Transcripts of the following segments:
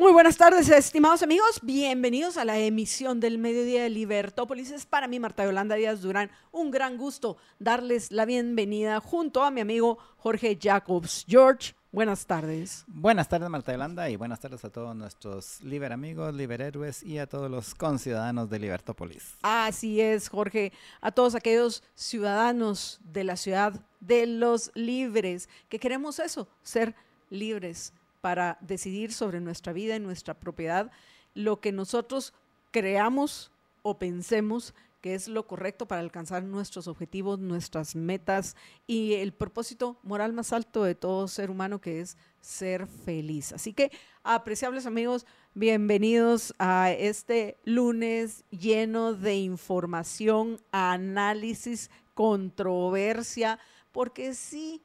Muy buenas tardes, estimados amigos. Bienvenidos a la emisión del mediodía de Libertópolis. Es para mí, Marta Yolanda Díaz Durán, un gran gusto darles la bienvenida junto a mi amigo Jorge Jacobs. George, buenas tardes. Buenas tardes, Marta Yolanda, y buenas tardes a todos nuestros Liber amigos, Liber héroes y a todos los conciudadanos de Libertópolis. Así es, Jorge. A todos aquellos ciudadanos de la ciudad de los libres que queremos eso, ser libres para decidir sobre nuestra vida y nuestra propiedad lo que nosotros creamos o pensemos que es lo correcto para alcanzar nuestros objetivos, nuestras metas y el propósito moral más alto de todo ser humano que es ser feliz. Así que, apreciables amigos, bienvenidos a este lunes lleno de información, análisis, controversia, porque sí,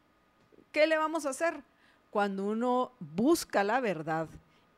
¿qué le vamos a hacer? Cuando uno busca la verdad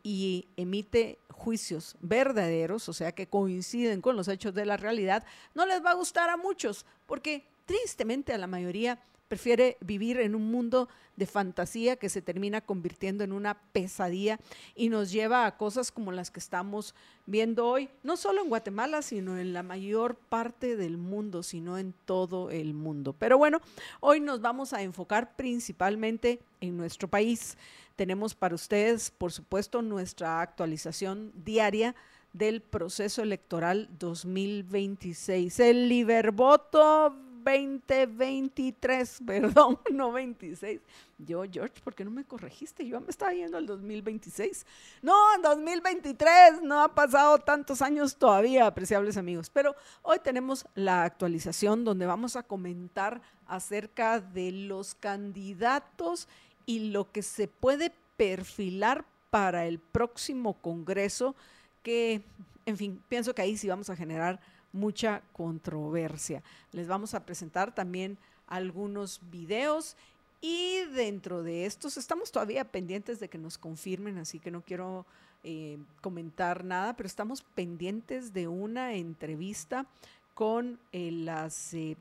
y emite juicios verdaderos, o sea, que coinciden con los hechos de la realidad, no les va a gustar a muchos, porque tristemente a la mayoría prefiere vivir en un mundo de fantasía que se termina convirtiendo en una pesadilla y nos lleva a cosas como las que estamos viendo hoy, no solo en Guatemala, sino en la mayor parte del mundo, sino en todo el mundo. Pero bueno, hoy nos vamos a enfocar principalmente en nuestro país. Tenemos para ustedes, por supuesto, nuestra actualización diaria del proceso electoral 2026. El Libervoto 2023, perdón, no 26. Yo, George, ¿por qué no me corregiste? Yo me estaba yendo al 2026. No, en 2023, no ha pasado tantos años todavía, apreciables amigos. Pero hoy tenemos la actualización donde vamos a comentar acerca de los candidatos y lo que se puede perfilar para el próximo Congreso, que, en fin, pienso que ahí sí vamos a generar mucha controversia. Les vamos a presentar también algunos videos y dentro de estos estamos todavía pendientes de que nos confirmen, así que no quiero eh, comentar nada, pero estamos pendientes de una entrevista con eh, las, eh,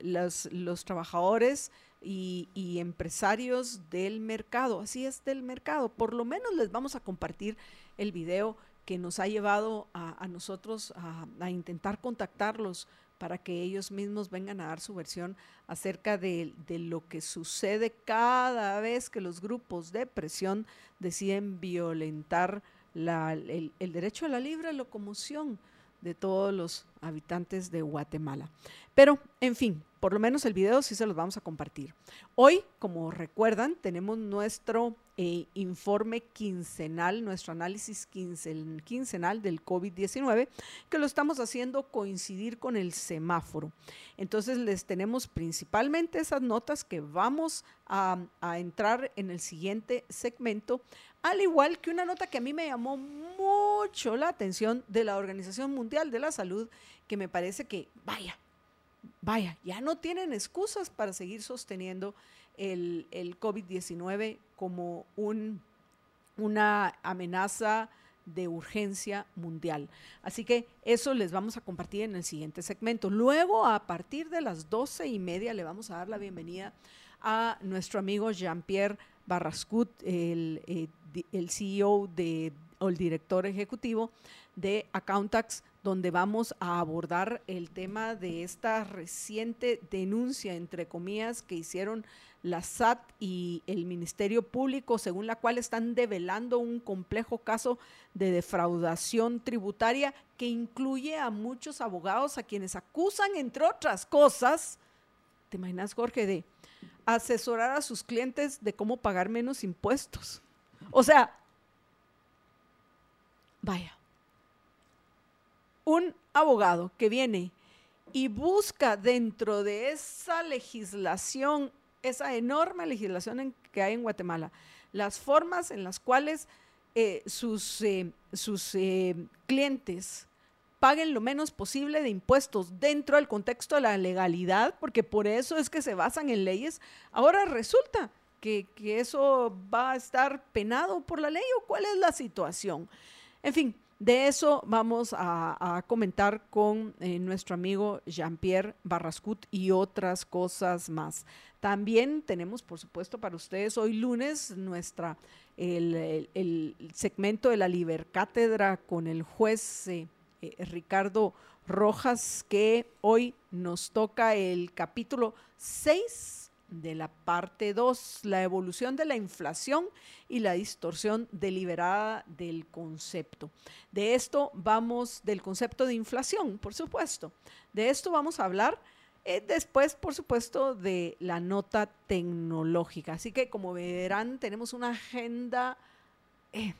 los trabajadores y, empresarios del mercado. Así es, del mercado. Por lo menos les vamos a compartir el video que nos ha llevado a, nosotros a, intentar contactarlos para que ellos mismos vengan a dar su versión acerca de, lo que sucede cada vez que los grupos de presión deciden violentar el, el derecho a la libre locomoción de todos los habitantes de Guatemala. Pero, en fin, por lo menos el video sí se los vamos a compartir. Hoy, como recuerdan, tenemos nuestro eh, informe quincenal, nuestro análisis quincenal del COVID-19, que lo estamos haciendo coincidir con el semáforo. Entonces, les tenemos principalmente esas notas que vamos a, a entrar en el siguiente segmento, al igual que una nota que a mí me llamó mucho la atención de la Organización Mundial de la Salud, que me parece que, vaya, vaya, ya no tienen excusas para seguir sosteniendo el, el COVID-19 como un, una amenaza de urgencia mundial. Así que eso les vamos a compartir en el siguiente segmento. Luego, a partir de las doce y media, le vamos a dar la bienvenida a nuestro amigo Jean-Pierre Barrascut, el, eh, el CEO de, o el director ejecutivo de Accountax donde vamos a abordar el tema de esta reciente denuncia, entre comillas, que hicieron la SAT y el Ministerio Público, según la cual están develando un complejo caso de defraudación tributaria que incluye a muchos abogados a quienes acusan, entre otras cosas, ¿te imaginas, Jorge, de asesorar a sus clientes de cómo pagar menos impuestos? O sea, vaya un abogado que viene y busca dentro de esa legislación, esa enorme legislación que hay en Guatemala, las formas en las cuales eh, sus, eh, sus eh, clientes paguen lo menos posible de impuestos dentro del contexto de la legalidad, porque por eso es que se basan en leyes. Ahora resulta que, eso va a estar penado por la ley o cuál es la situación. En fin, de eso vamos a, comentar con nuestro amigo Jean-Pierre Barrascut y otras cosas más. También tenemos, por supuesto, para ustedes hoy lunes nuestra, el, segmento de la Libercátedra con el juez eh, eh, Ricardo Rojas, que hoy nos toca el capítulo 6 de la parte 2, la evolución de la inflación y la distorsión deliberada del concepto. De esto vamos, del concepto de inflación, por supuesto. De esto vamos a hablar eh, después, por supuesto, de la nota tecnológica. Así que, como verán, tenemos una agenda, eh,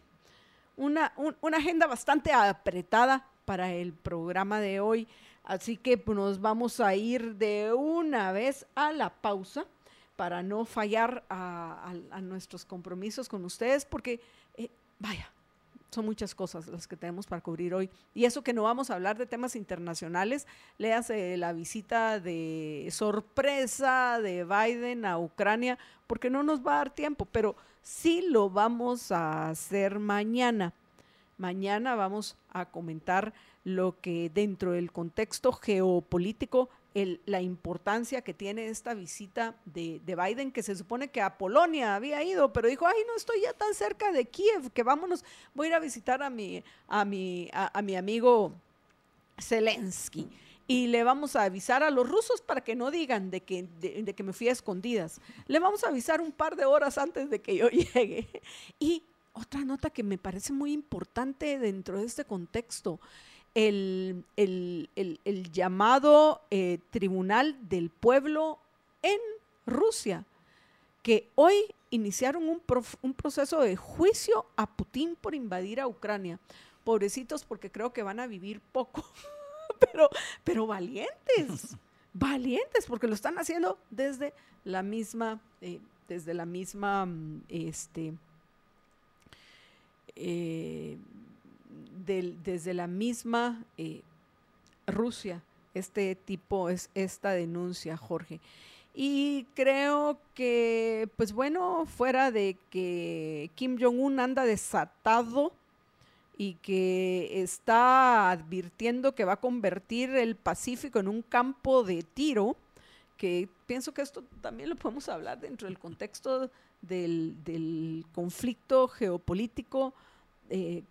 una, una agenda bastante apretada para el programa de hoy. Así que pues, nos vamos a ir de una vez a la pausa para no fallar a, nuestros compromisos con ustedes, porque, eh, vaya, son muchas cosas las que tenemos para cubrir hoy. Y eso que no vamos a hablar de temas internacionales, léase la visita de sorpresa de Biden a Ucrania, porque no nos va a dar tiempo, pero sí lo vamos a hacer mañana. Mañana vamos a comentar lo que dentro del contexto geopolítico la importancia que tiene esta visita de, Biden, que se supone que a Polonia había ido, pero dijo, ay, no estoy ya tan cerca de Kiev, que vámonos, voy a ir a visitar a mi, a mi, a, mi amigo Zelensky. Y le vamos a avisar a los rusos para que no digan de que, de que me fui a escondidas. Le vamos a avisar un par de horas antes de que yo llegue. Y otra nota que me parece muy importante dentro de este contexto el, llamado eh, Tribunal del Pueblo en Rusia, que hoy iniciaron un, un, proceso de juicio a Putin por invadir a Ucrania. Pobrecitos porque creo que van a vivir poco, pero, pero valientes, valientes, porque lo están haciendo desde la misma, eh, desde la misma, mm, este, eh, desde la misma eh, Rusia, este tipo, es esta denuncia, Jorge. Y creo que, pues bueno, fuera de que Kim Jong-un anda desatado y que está advirtiendo que va a convertir el Pacífico en un campo de tiro, que pienso que esto también lo podemos hablar dentro del contexto del, conflicto geopolítico eh,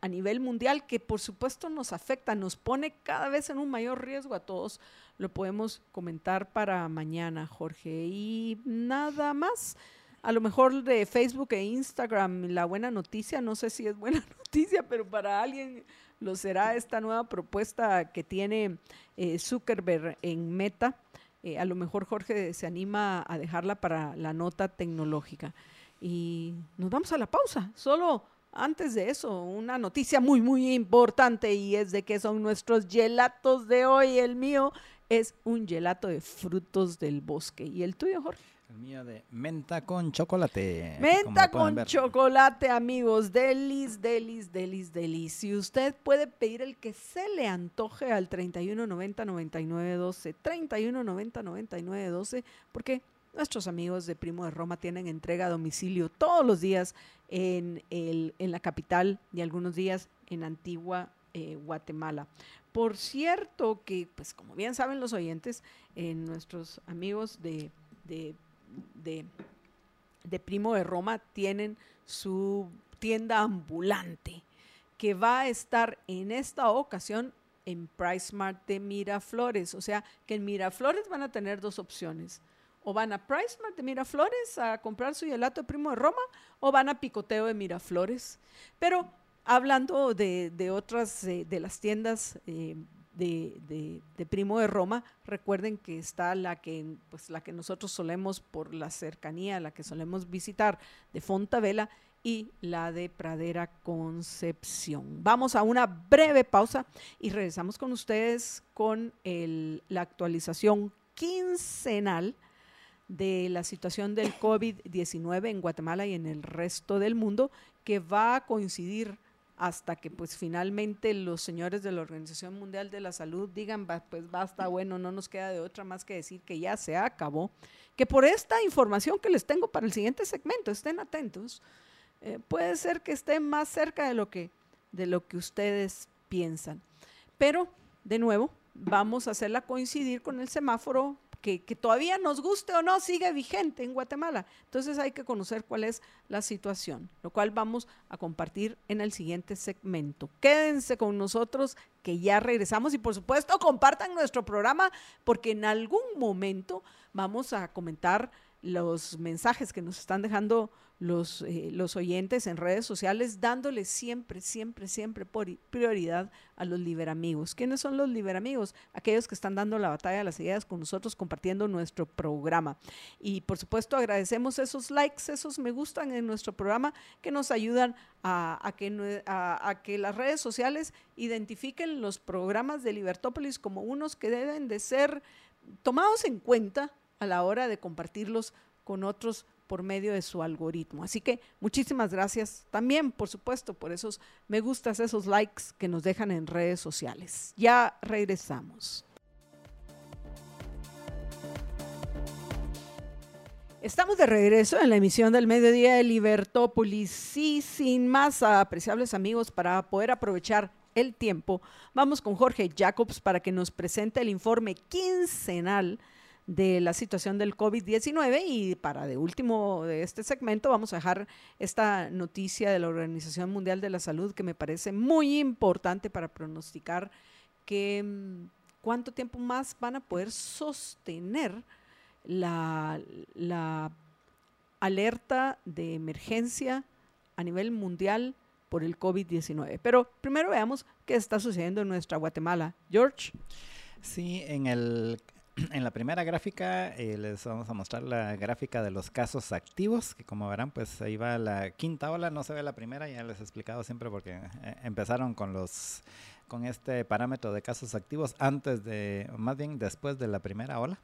a, nivel mundial que por supuesto nos afecta, nos pone cada vez en un mayor riesgo a todos. Lo podemos comentar para mañana, Jorge. Y nada más. A lo mejor de Facebook e Instagram, la buena noticia, no sé si es buena noticia, pero para alguien lo será esta nueva propuesta que tiene eh, Zuckerberg en Meta. Eh, a lo mejor Jorge se anima a dejarla para la nota tecnológica. Y nos vamos a la pausa. Solo antes de eso, una noticia muy, muy importante y es de que son nuestros gelatos de hoy. El mío es un gelato de frutos del bosque. ¿Y el tuyo, Jorge? El mío de menta con chocolate. Menta con chocolate, amigos. Delis, delis, delis, delis. Si usted puede pedir el que se le antoje al 3190 9912, 3190 9912, porque nuestros amigos de Primo de Roma tienen entrega a domicilio todos los días en, el, en la capital y algunos días en Antigua eh, Guatemala. Por cierto que, pues como bien saben los oyentes, nuestros amigos de, de, de, Primo de Roma tienen su tienda ambulante que va a estar en esta ocasión en PriceMart de Miraflores. O sea que en Miraflores van a tener dos opciones o van a PriceMart de Miraflores a comprar su gelato primo de Roma o van a Picoteo de Miraflores. Pero hablando de, otras, eh, de las tiendas eh, de, Primo de Roma, recuerden que está la que, pues, la que nosotros solemos, por la cercanía, la que solemos visitar de Fontavela y la de Pradera Concepción. Vamos a una breve pausa y regresamos con ustedes con la actualización quincenal de la situación del COVID-19 en Guatemala y en el resto del mundo, que va a coincidir hasta que pues finalmente los señores de la Organización Mundial de la Salud digan, pues basta, bueno, no nos queda de otra más que decir que ya se acabó, que por esta información que les tengo para el siguiente segmento, estén atentos, eh, puede ser que esté más cerca de lo que, de lo que ustedes piensan. Pero, de nuevo, vamos a hacerla coincidir con el semáforo que, todavía nos guste o no, sigue vigente en Guatemala. Entonces hay que conocer cuál es la situación, lo cual vamos a compartir en el siguiente segmento. Quédense con nosotros que ya regresamos y por supuesto compartan nuestro programa porque en algún momento vamos a comentar los mensajes que nos están dejando los, eh, los oyentes en redes sociales, dándoles siempre, siempre, siempre prioridad a los liberamigos. ¿Quiénes son los liberamigos? Aquellos que están dando la batalla de las ideas con nosotros, compartiendo nuestro programa. Y por supuesto agradecemos esos likes, esos me gustan en nuestro programa que nos ayudan a, que, a que las redes sociales identifiquen los programas de Libertópolis como unos que deben de ser tomados en cuenta a la hora de compartirlos con otros por medio de su algoritmo. Así que muchísimas gracias también, por supuesto, por esos me gustas, esos likes que nos dejan en redes sociales. Ya regresamos. Estamos de regreso en la emisión del mediodía de Libertópolis y sin más apreciables amigos para poder aprovechar el tiempo, vamos con Jorge Jacobs para que nos presente el informe quincenal de la situación del COVID-19 y para de último de este segmento vamos a dejar esta noticia de la Organización Mundial de la Salud que me parece muy importante para pronosticar que mm, cuánto tiempo más van a poder sostener la, la alerta de emergencia a nivel mundial por el COVID-19. Pero primero veamos qué está sucediendo en nuestra Guatemala. George. Sí, en el en la primera gráfica eh, les vamos a mostrar la gráfica de los casos activos, que como verán, pues ahí va la quinta ola, no se ve la primera, ya les he explicado siempre porque eh, empezaron con los con este parámetro de casos activos antes de, más bien después de la primera ola.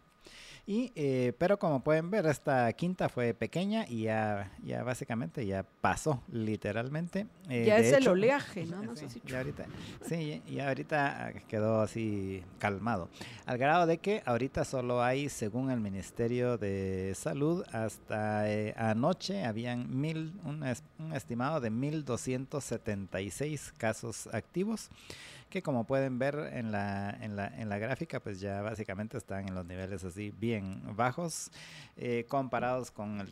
Y, eh, pero como pueden ver, esta quinta fue pequeña y ya, ya básicamente ya pasó, literalmente. Eh, ya es el oleaje, ¿no? sí, ya ahorita, sí, y ahorita quedó así calmado. Al grado de que ahorita solo hay, según el Ministerio de Salud, hasta eh, anoche habían mil, un, un estimado de 1.276 casos activos que como pueden ver en la, en la, en la gráfica, pues ya básicamente están en los niveles así bien bajos, eh, comparados con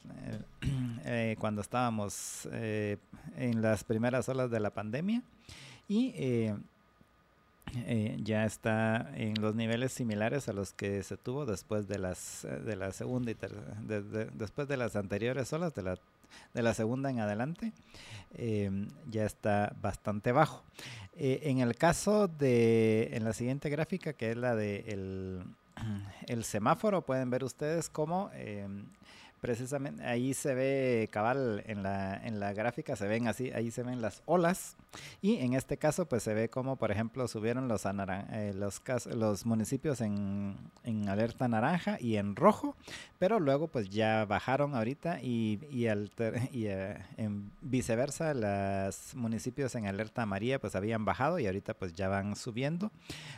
eh, cuando estábamos eh, en las primeras olas de la pandemia. Y ya está en los niveles similares a los que se tuvo después de las de la segunda y después de las anteriores olas de la de la segunda en adelante ya está bastante bajo. Eh, en el caso de, en la siguiente gráfica, que es la de el, el semáforo, pueden ver ustedes cómo em, precisamente ahí se ve cabal en la, en la gráfica, se ven así, ahí se ven las olas y en este caso pues se ve como por ejemplo subieron los, eh, los, municipios en, en, alerta naranja y en rojo, pero luego pues ya bajaron ahorita y, y, y eh, en viceversa los municipios en alerta amarilla pues habían bajado y ahorita pues ya van subiendo.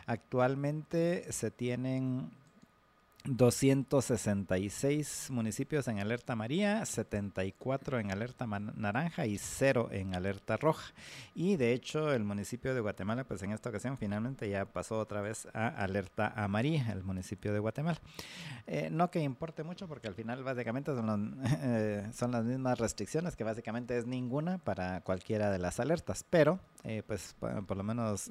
Actualmente se tienen 266 municipios en alerta amarilla, 74 en alerta naranja y 0 en alerta roja. Y de hecho el municipio de Guatemala, pues en esta ocasión finalmente ya pasó otra vez a alerta amarilla, el municipio de Guatemala. Eh, no que importe mucho porque al final básicamente son, eh, son, las mismas restricciones, que básicamente es ninguna para cualquiera de las alertas, pero eh, pues por, lo menos...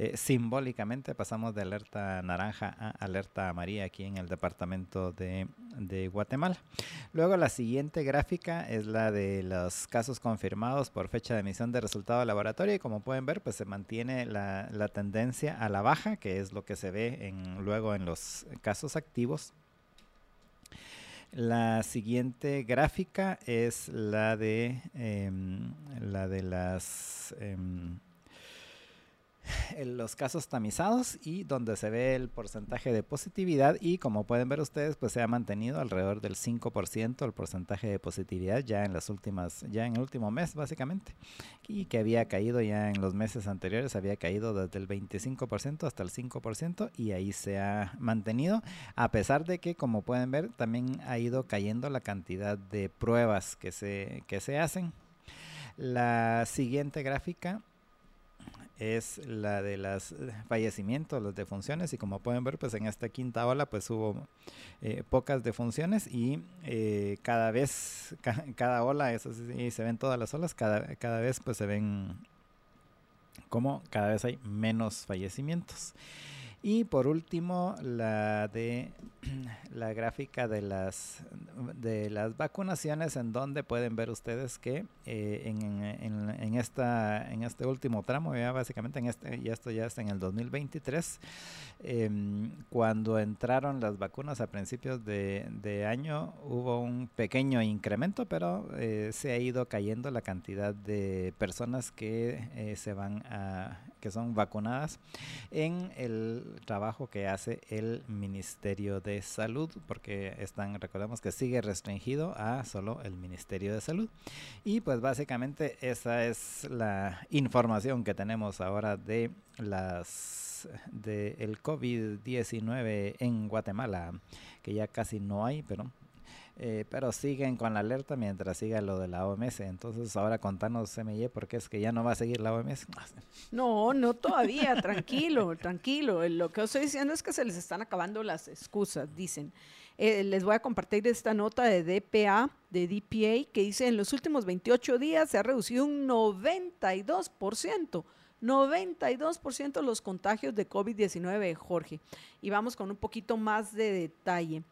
Eh, simbólicamente pasamos de alerta naranja a alerta amarilla aquí en el departamento de, Guatemala. Luego la siguiente gráfica es la de los casos confirmados por fecha de emisión de resultado de laboratorio y como pueden ver pues se mantiene la, tendencia a la baja que es lo que se ve luego en los casos activos. La siguiente gráfica es la de em, la de las em, los casos tamizados y donde se ve el porcentaje de positividad y como pueden ver ustedes pues se ha mantenido alrededor del 5% el porcentaje de positividad ya en las últimas ya en el último mes básicamente. Y que había caído ya en los meses anteriores había caído desde el 25% hasta el 5% y ahí se ha mantenido a pesar de que como pueden ver también ha ido cayendo la cantidad de pruebas que se que se hacen. La siguiente gráfica es la de los eh, fallecimientos, las defunciones y como pueden ver pues en esta quinta ola pues hubo eh, pocas defunciones y eh, cada vez, cada ola, eso sí, se ven todas las olas, cada, cada vez pues se ven como cada vez hay menos fallecimientos. Y por último, la de la gráfica de las de las vacunaciones en donde pueden ver ustedes que eh, en, en, esta en este último tramo ya básicamente en este y esto ya está en el 2023 em, cuando entraron las vacunas a principios de, de año hubo un pequeño incremento pero eh, se ha ido cayendo la cantidad de personas que eh, se van a que son vacunadas en el trabajo que hace el Ministerio de Salud, porque están, recordemos que sigue restringido a solo el Ministerio de Salud. Y pues básicamente esa es la información que tenemos ahora de las de el COVID-19 en Guatemala, que ya casi no hay, pero eh, pero siguen con la alerta mientras siga lo de la OMS. Entonces, ahora contanos, MY, por qué es que ya no va a seguir la OMS. No, no todavía, tranquilo, tranquilo. Lo que estoy diciendo es que se les están acabando las excusas, dicen. Eh, les voy a compartir esta nota de DPA, de DPA, que dice en los últimos 28 días se ha reducido un 92%. 92% los contagios de COVID-19, Jorge. Y vamos con un poquito más de detalle.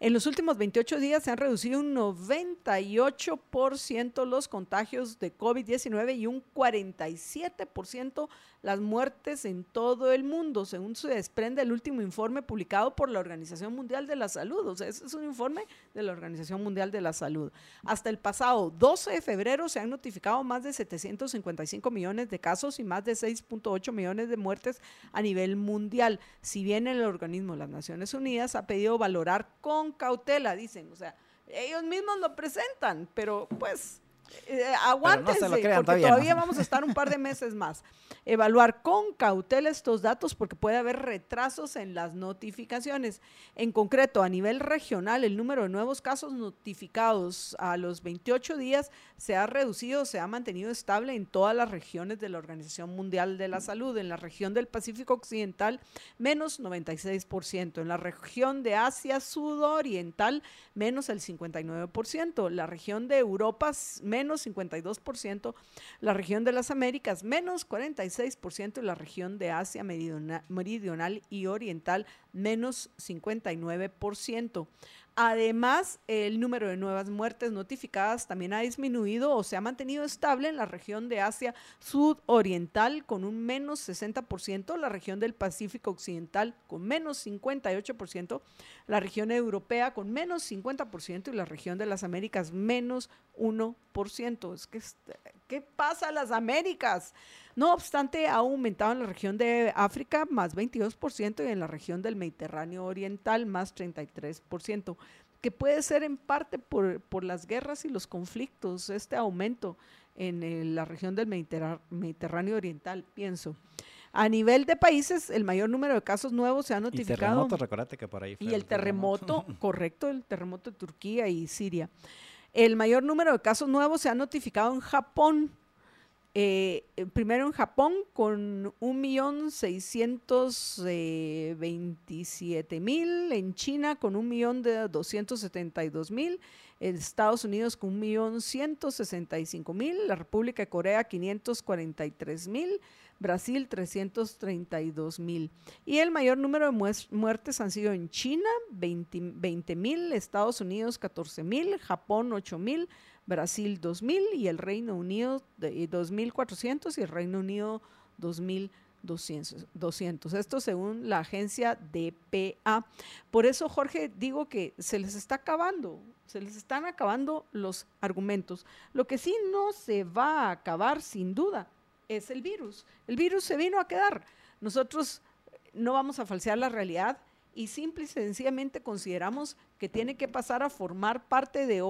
En los últimos 28 días se han reducido un 98% los contagios de COVID-19 y un 47% las muertes en todo el mundo, según se desprende el último informe publicado por la Organización Mundial de la Salud. O sea, ese es un informe de la Organización Mundial de la Salud. Hasta el pasado 12 de febrero se han notificado más de 755 millones de casos y más de 6.8 millones de muertes a nivel mundial. Si bien el organismo de las Naciones Unidas ha pedido valorar con cautela, dicen, o sea, ellos mismos lo presentan, pero pues eh, aguántense, porque todavía, vamos a estar un par de meses más. Evaluar con cautela estos datos porque puede haber retrasos en las notificaciones. En concreto, a nivel regional, el número de nuevos casos notificados a los 28 días se ha reducido, se ha mantenido estable en todas las regiones de la Organización Mundial de la Salud. En la región del Pacífico Occidental, menos 96%. En la región de Asia Sudoriental, menos el 59%. La región de Europa, menos 52%, la región de las Américas menos 46% y la región de Asia meridional y oriental menos 59%. Además, el número de nuevas muertes notificadas también ha disminuido o se ha mantenido estable en la región de Asia sudoriental con un menos 60%, la región del Pacífico occidental con menos 58%, la región europea con menos 50% y la región de las Américas menos 1%. Es que, ¿qué pasa en las Américas? No obstante, ha aumentado en la región de África más 22% y en la región del Mediterráneo Oriental más 33%, que puede ser en parte por, por las guerras y los conflictos, este aumento en la región del Mediterráneo Oriental, pienso. A nivel de países, el mayor número de casos nuevos se ha notificado. Y que por ahí Y el terremoto, correcto, el terremoto de Turquía y Siria. El mayor número de casos nuevos se ha notificado en Japón, eh, primero en Japón con 1.627.000, en China con 1.272.000, en Estados Unidos con 1.165.000, la República de Corea 543.000, Brasil 332.000. Y el mayor número de muertes han sido en China 20.000, Estados Unidos 14.000, Japón 8.000, Brasil 2.000 y el Reino Unido 2.400 y el Reino Unido 2.200. Esto según la agencia DPA. Por eso, Jorge, digo que se les está acabando, se les están acabando los argumentos. Lo que sí no se va a acabar, sin duda, es el virus. El virus se vino a quedar. Nosotros no vamos a falsear la realidad y simple y sencillamente consideramos que tiene que pasar a formar parte de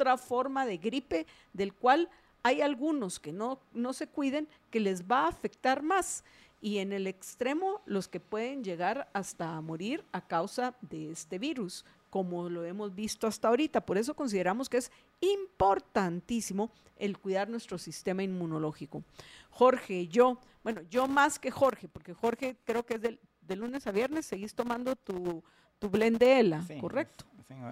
otra forma de gripe del cual hay algunos que no, no se cuiden que les va a afectar más y en el extremo los que pueden llegar hasta a morir a causa de este virus, como lo hemos visto hasta ahorita. Por eso consideramos que es importantísimo el cuidar nuestro sistema inmunológico. Jorge, yo, bueno, yo más que Jorge, porque Jorge creo que es del, de lunes a viernes, seguís tomando tu, tu blend de ELA, ¿correcto?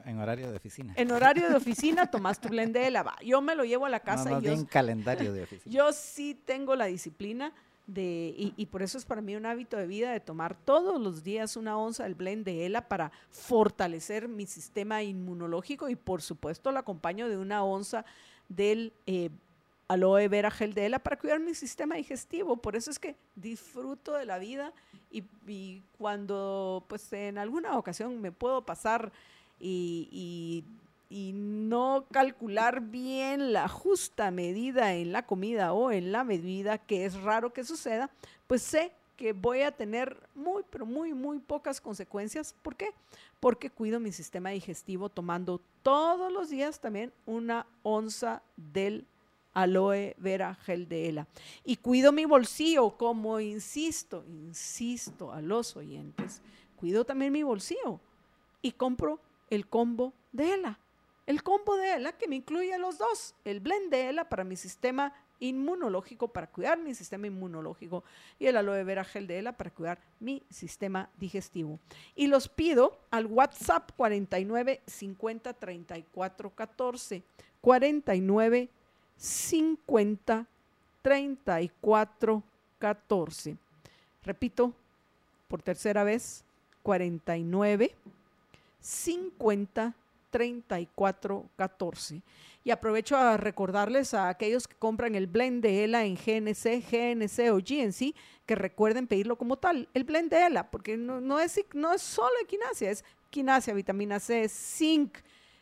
en, horario de oficina. En horario de oficina tomas tu blend de ELA. Va, yo me lo llevo a la casa. y yo, calendario de oficina. Yo sí tengo la disciplina de, y, y, por eso es para mí un hábito de vida de tomar todos los días una onza del blend de ELA para fortalecer mi sistema inmunológico y por supuesto lo acompaño de una onza del eh, aloe vera gel de ELA para cuidar mi sistema digestivo. Por eso es que disfruto de la vida y, cuando pues en alguna ocasión me puedo pasar y, y y no calcular bien la justa medida en la comida o en la medida que es raro que suceda, pues sé que voy a tener muy, pero muy, muy pocas consecuencias. ¿Por qué? Porque cuido mi sistema digestivo tomando todos los días también una onza del aloe vera gel de ELA. Y cuido mi bolsillo, como insisto, insisto a los oyentes, cuido también mi bolsillo y compro el combo de ELA el combo de ELA que me incluye los dos, el blend de ELA para mi sistema inmunológico, para cuidar mi sistema inmunológico, y el aloe vera gel de ELA para cuidar mi sistema digestivo. Y los pido al WhatsApp 49 50 34 14, 49 50 34 14. Repito, por tercera vez, 49 50 3414. Y aprovecho a recordarles a aquellos que compran el blend de ELA en GNC, GNC o GNC que recuerden pedirlo como tal, el blend de ELA, porque no, es, no es solo es quinasia, vitamina C, zinc,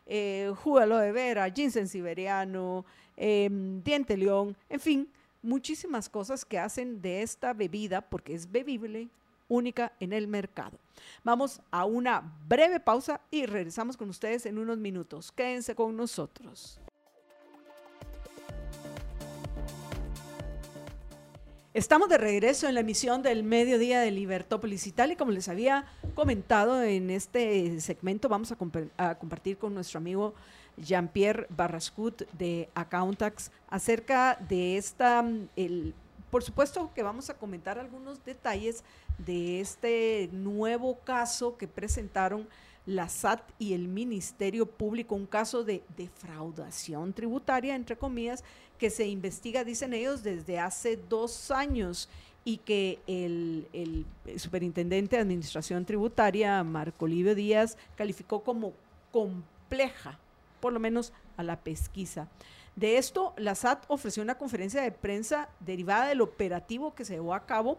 eh, de vera, ginseng siberiano, em, diente león, en fin, muchísimas cosas que hacen de esta bebida, porque es bebible, única en el mercado. Vamos a una breve pausa y regresamos con ustedes en unos minutos. Quédense con nosotros. Estamos de regreso en la emisión del mediodía de Libertópolis Italia y como les había comentado en este segmento vamos a, compartir con nuestro amigo Jean-Pierre Barrascut de Accountax acerca de esta, el, por supuesto que vamos a comentar algunos detalles de este nuevo caso que presentaron la SAT y el Ministerio Público, un caso de defraudación tributaria, entre comillas, que se investiga, dicen ellos, desde hace dos años y que el, el superintendente de Administración Tributaria, Marco Livio Díaz, calificó como compleja, por lo menos a la pesquisa. De esto, la SAT ofreció una conferencia de prensa derivada del operativo que se llevó a cabo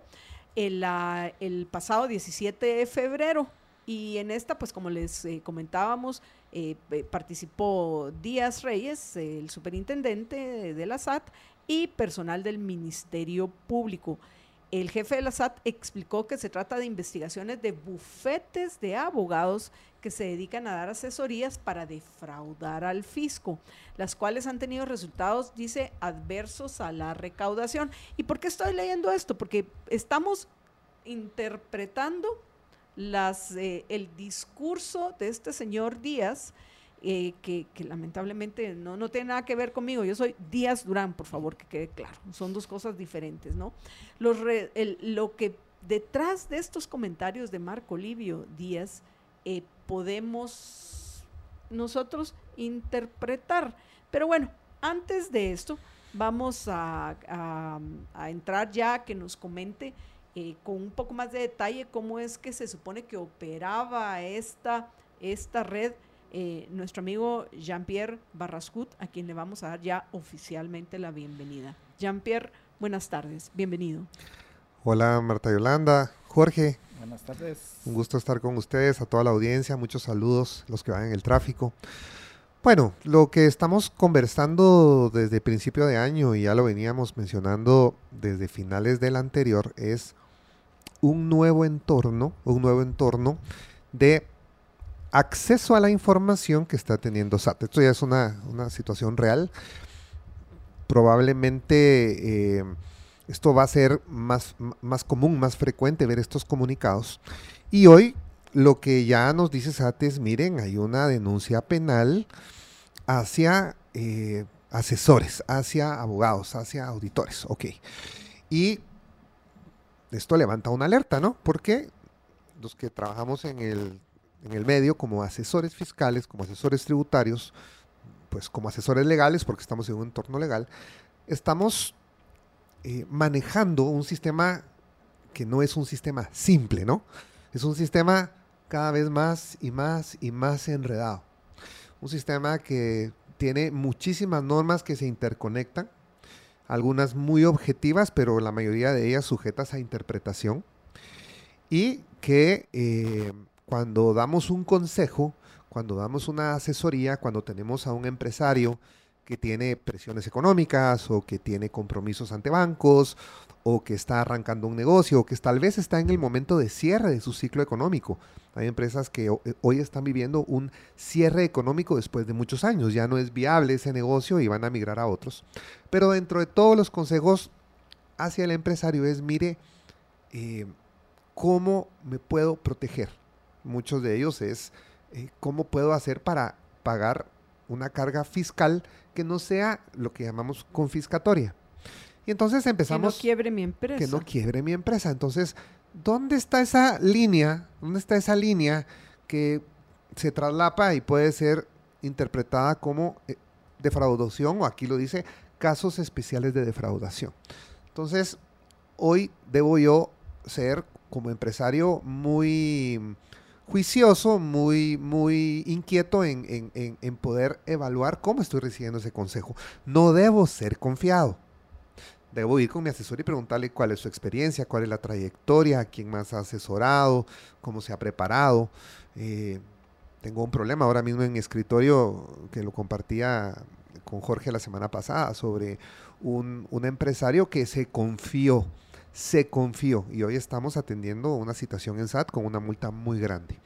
el, pasado 17 de febrero. Y en esta, pues como les eh, comentábamos, eh, eh, participó Díaz Reyes, el superintendente de la SAT, y personal del Ministerio Público. El jefe de la SAT explicó que se trata de investigaciones de bufetes de abogados que se dedican a dar asesorías para defraudar al fisco, las cuales han tenido resultados, dice, adversos a la recaudación. ¿Y por qué estoy leyendo esto? Porque estamos interpretando las, eh, el discurso de este señor Díaz, eh, que, lamentablemente no, no tiene nada que ver conmigo. Yo soy Díaz Durán, por favor, que quede claro. Son dos cosas diferentes, ¿no? Los lo que detrás de estos comentarios de Marco Livio Díaz eh, podemos nosotros interpretar. Pero bueno, antes de esto, vamos a, a entrar ya que nos comente eh, con un poco más de detalle cómo es que se supone que operaba esta, esta red eh, nuestro amigo Jean-Pierre Barrascut, a quien le vamos a dar ya oficialmente la bienvenida. Jean-Pierre, buenas tardes, bienvenido. Hola Marta Yolanda, Jorge. Buenas tardes. Un gusto estar con ustedes, a toda la audiencia, muchos saludos, los que van en el tráfico. Bueno, lo que estamos conversando desde principio de año y ya lo veníamos mencionando desde finales del anterior es un nuevo entorno, un nuevo entorno de acceso a la información que está teniendo SAT. Esto ya es una, una situación real. Probablemente eh, esto va a ser más, más común, más frecuente ver estos comunicados. Y hoy lo que ya nos dice SAT es, miren, hay una denuncia penal hacia eh, asesores, hacia abogados, hacia auditores. Ok. Y esto levanta una alerta, ¿no? Porque los que trabajamos en el, en el medio como asesores fiscales, como asesores tributarios, pues como asesores legales, porque estamos en un entorno legal, estamos eh, manejando un sistema que no es un sistema simple, ¿no? Es un sistema cada vez más y más y más enredado. Un sistema que tiene muchísimas normas que se interconectan, algunas muy objetivas, pero la mayoría de ellas sujetas a interpretación, y que eh, cuando damos un consejo, cuando damos una asesoría, cuando tenemos a un empresario que tiene presiones económicas o que tiene compromisos ante bancos o que está arrancando un negocio o que tal vez está en el momento de cierre de su ciclo económico. Hay empresas que hoy están viviendo un cierre económico después de muchos años. Ya no es viable ese negocio y van a migrar a otros. Pero dentro de todos los consejos hacia el empresario es, mire, eh, ¿cómo me puedo proteger? Muchos de ellos es, eh, ¿cómo puedo hacer para pagar una carga fiscal que no sea lo que llamamos confiscatoria. Y entonces empezamos... Que no quiebre mi empresa. Que no quiebre mi empresa. Entonces, ¿dónde está esa línea? ¿Dónde está esa línea que se traslapa y puede ser interpretada como eh, defraudación o aquí lo dice, casos especiales de defraudación? Entonces, hoy debo yo ser como empresario muy juicioso, muy, muy inquieto en, poder evaluar cómo estoy recibiendo ese consejo. No debo ser confiado. Debo ir con mi asesor y preguntarle cuál es su experiencia, cuál es la trayectoria, quién más ha asesorado, cómo se ha preparado. Eh, tengo un problema ahora mismo en mi escritorio que lo compartía con Jorge la semana pasada sobre un, un empresario que se confió se confió y hoy estamos atendiendo una situación en SAT con una multa muy grande.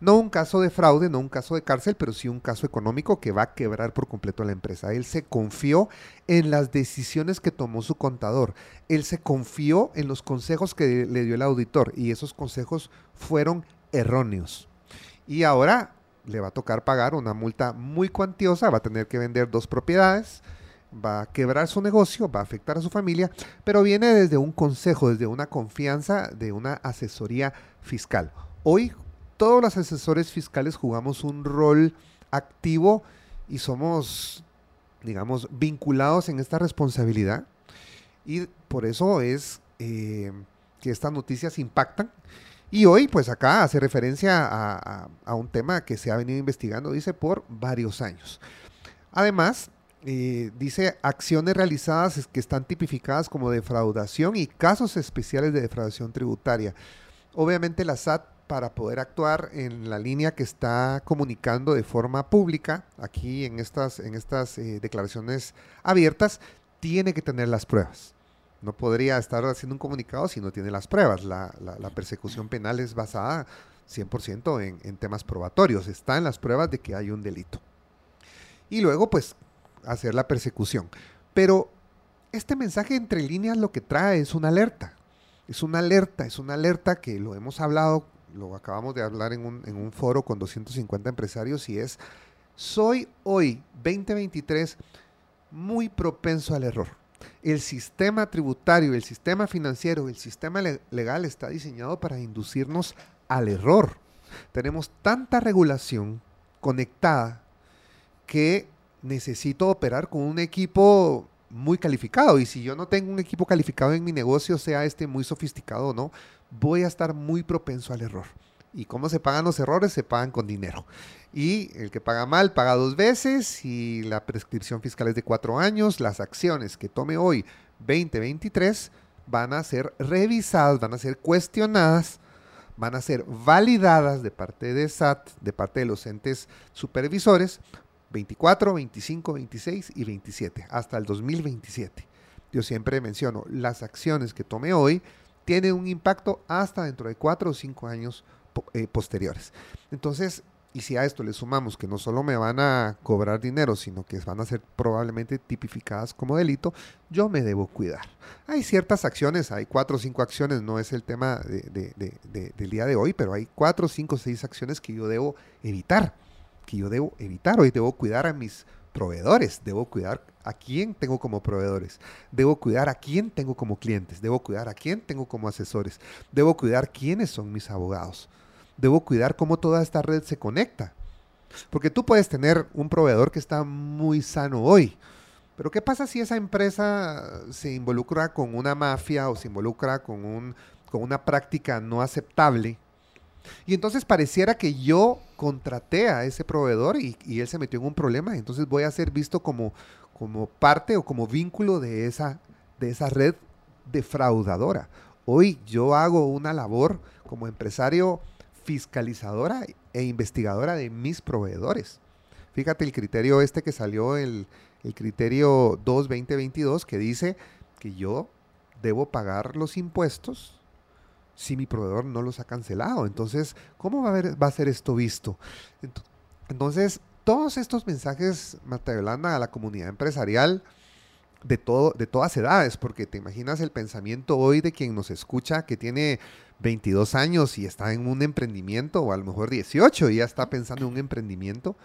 No un caso de fraude, no un caso de cárcel, pero sí un caso económico que va a quebrar por completo a la empresa. Él se confió en las decisiones que tomó su contador. Él se confió en los consejos que le dio el auditor y esos consejos fueron erróneos. Y ahora le va a tocar pagar una multa muy cuantiosa, va a tener que vender dos propiedades, va a quebrar su negocio, va a afectar a su familia, pero viene desde un consejo, desde una confianza, de una asesoría fiscal. Hoy todos los asesores fiscales jugamos un rol activo y somos, digamos, vinculados en esta responsabilidad. Y por eso es eh, que estas noticias impactan. Y hoy, pues acá hace referencia a, a un tema que se ha venido investigando, dice, por varios años. Además, eh, dice acciones realizadas que están tipificadas como defraudación y casos especiales de defraudación tributaria. Obviamente la SAT para poder actuar en la línea que está comunicando de forma pública, aquí en estas, en estas eh, declaraciones abiertas, tiene que tener las pruebas. No podría estar haciendo un comunicado si no tiene las pruebas. La, persecución penal es basada 100% en, en temas probatorios. Está en las pruebas de que hay un delito. Y luego, pues, hacer la persecución. Pero este mensaje entre líneas lo que trae es una alerta. Es una alerta, es una alerta que lo hemos hablado, lo acabamos de hablar en un, foro con 250 empresarios y es, soy hoy, 2023, muy propenso al error. El sistema tributario, el sistema financiero, el sistema legal está diseñado para inducirnos al error. Tenemos tanta regulación conectada que necesito operar con un equipo muy calificado. Y si yo no tengo un equipo calificado en mi negocio, sea este muy sofisticado o no, voy a estar muy propenso al error. ¿Y cómo se pagan los errores? Se pagan con dinero. Y el que paga mal paga dos veces y la prescripción fiscal es de cuatro años. Las acciones que tome hoy 2023 van a ser revisadas, van a ser cuestionadas, van a ser validadas de parte de SAT, de parte de los entes supervisores, 24, 25, 26 y 27, hasta el 2027. Yo siempre menciono, las acciones que tome hoy tienen un impacto hasta dentro de 4 o 5 años eh, posteriores. Entonces, y si a esto le sumamos que no solo me van a cobrar dinero, sino que van a ser probablemente tipificadas como delito, yo me debo cuidar. Hay ciertas acciones, hay cuatro o cinco acciones, no es el tema del día de hoy, pero hay cuatro, cinco, seis acciones que yo debo evitar, que yo debo evitar. Hoy debo cuidar a mis proveedores, debo cuidar a quién tengo como proveedores, debo cuidar a quién tengo como clientes, debo cuidar a quién tengo como asesores, debo cuidar quiénes son mis abogados debo cuidar cómo toda esta red se conecta. Porque tú puedes tener un proveedor que está muy sano hoy, pero ¿qué pasa si esa empresa se involucra con una mafia o se involucra con, un, con una práctica no aceptable? Y entonces pareciera que yo contraté a ese proveedor y, él se metió en un problema, entonces voy a ser visto como, como parte o como vínculo de esa, de esa red defraudadora. Hoy yo hago una labor como empresario fiscalizadora e investigadora de mis proveedores. Fíjate el criterio este que salió, el, el criterio 2-2022, que dice que yo debo pagar los impuestos si mi proveedor no los ha cancelado. Entonces, ¿cómo va a, ver, va a ser esto visto? Entonces, todos estos mensajes, Marta Yolanda, a la comunidad empresarial de, todo, de todas edades, porque te imaginas el pensamiento hoy de quien nos escucha que tiene 22 años y está en un emprendimiento, o a lo mejor 18 y ya está pensando en un emprendimiento,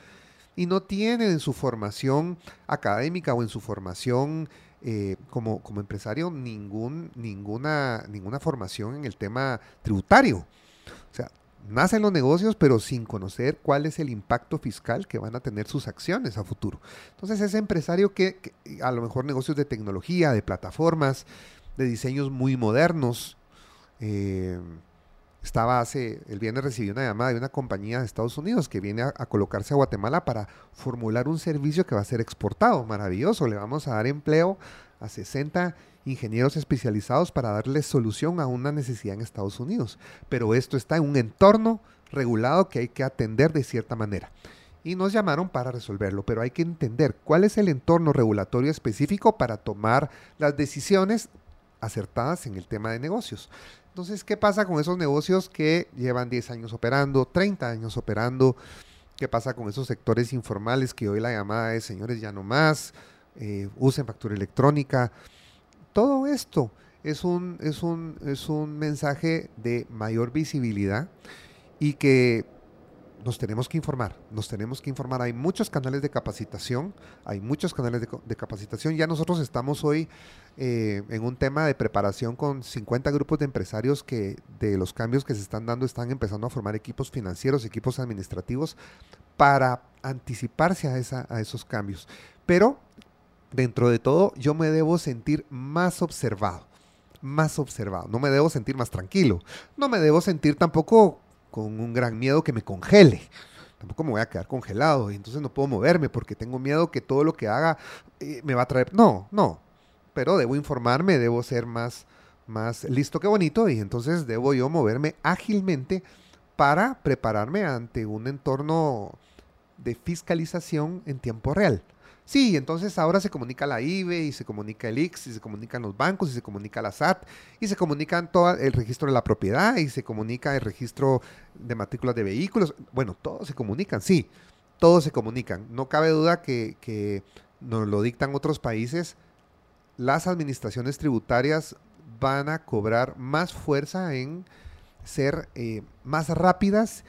y no tiene en su formación académica o en su formación eh, como, como empresario ningún, ninguna, ninguna formación en el tema tributario. O sea, nacen los negocios, pero sin conocer cuál es el impacto fiscal que van a tener sus acciones a futuro. Entonces, ese empresario que, que a lo mejor negocios de tecnología, de plataformas, de diseños muy modernos, eh, estaba hace, el viernes recibí una llamada de una compañía de Estados Unidos que viene a, colocarse a Guatemala para formular un servicio que va a ser exportado. Maravilloso, le vamos a dar empleo a 60 ingenieros especializados para darles solución a una necesidad en Estados Unidos. Pero esto está en un entorno regulado que hay que atender de cierta manera. Y nos llamaron para resolverlo, pero hay que entender cuál es el entorno regulatorio específico para tomar las decisiones acertadas en el tema de negocios. Entonces, ¿qué pasa con esos negocios que llevan 10 años operando, 30 años operando? ¿Qué pasa con esos sectores informales que hoy la llamada es, señores, ya no más, eh, usen factura electrónica? Todo esto es un, es, un, es un mensaje de mayor visibilidad y que nos tenemos que informar, nos tenemos que informar. Hay muchos canales de capacitación, hay muchos canales de, capacitación. Ya nosotros estamos hoy eh, en un tema de preparación con 50 grupos de empresarios que de los cambios que se están dando están empezando a formar equipos financieros, equipos administrativos para anticiparse a, esa, a esos cambios. Pero dentro de todo yo me debo sentir más observado más observado, no me debo sentir más tranquilo, no me debo sentir tampoco con un gran miedo que me congele. Tampoco me voy a quedar congelado y entonces no puedo moverme porque tengo miedo que todo lo que haga eh, me va a traer... No, no. Pero debo informarme, debo ser más, más listo que bonito y entonces debo yo moverme ágilmente para prepararme ante un entorno de fiscalización en tiempo real. Sí, entonces ahora se comunica la IBE y se comunica el IX y se comunican los bancos y se comunica la SAT y se comunican todo el registro de la propiedad y se comunica el registro de matrículas de vehículos. Bueno, todos se comunican, sí, todos se comunican. No cabe duda que, que nos lo dictan otros países. Las administraciones tributarias van a cobrar más fuerza en ser eh, más rápidas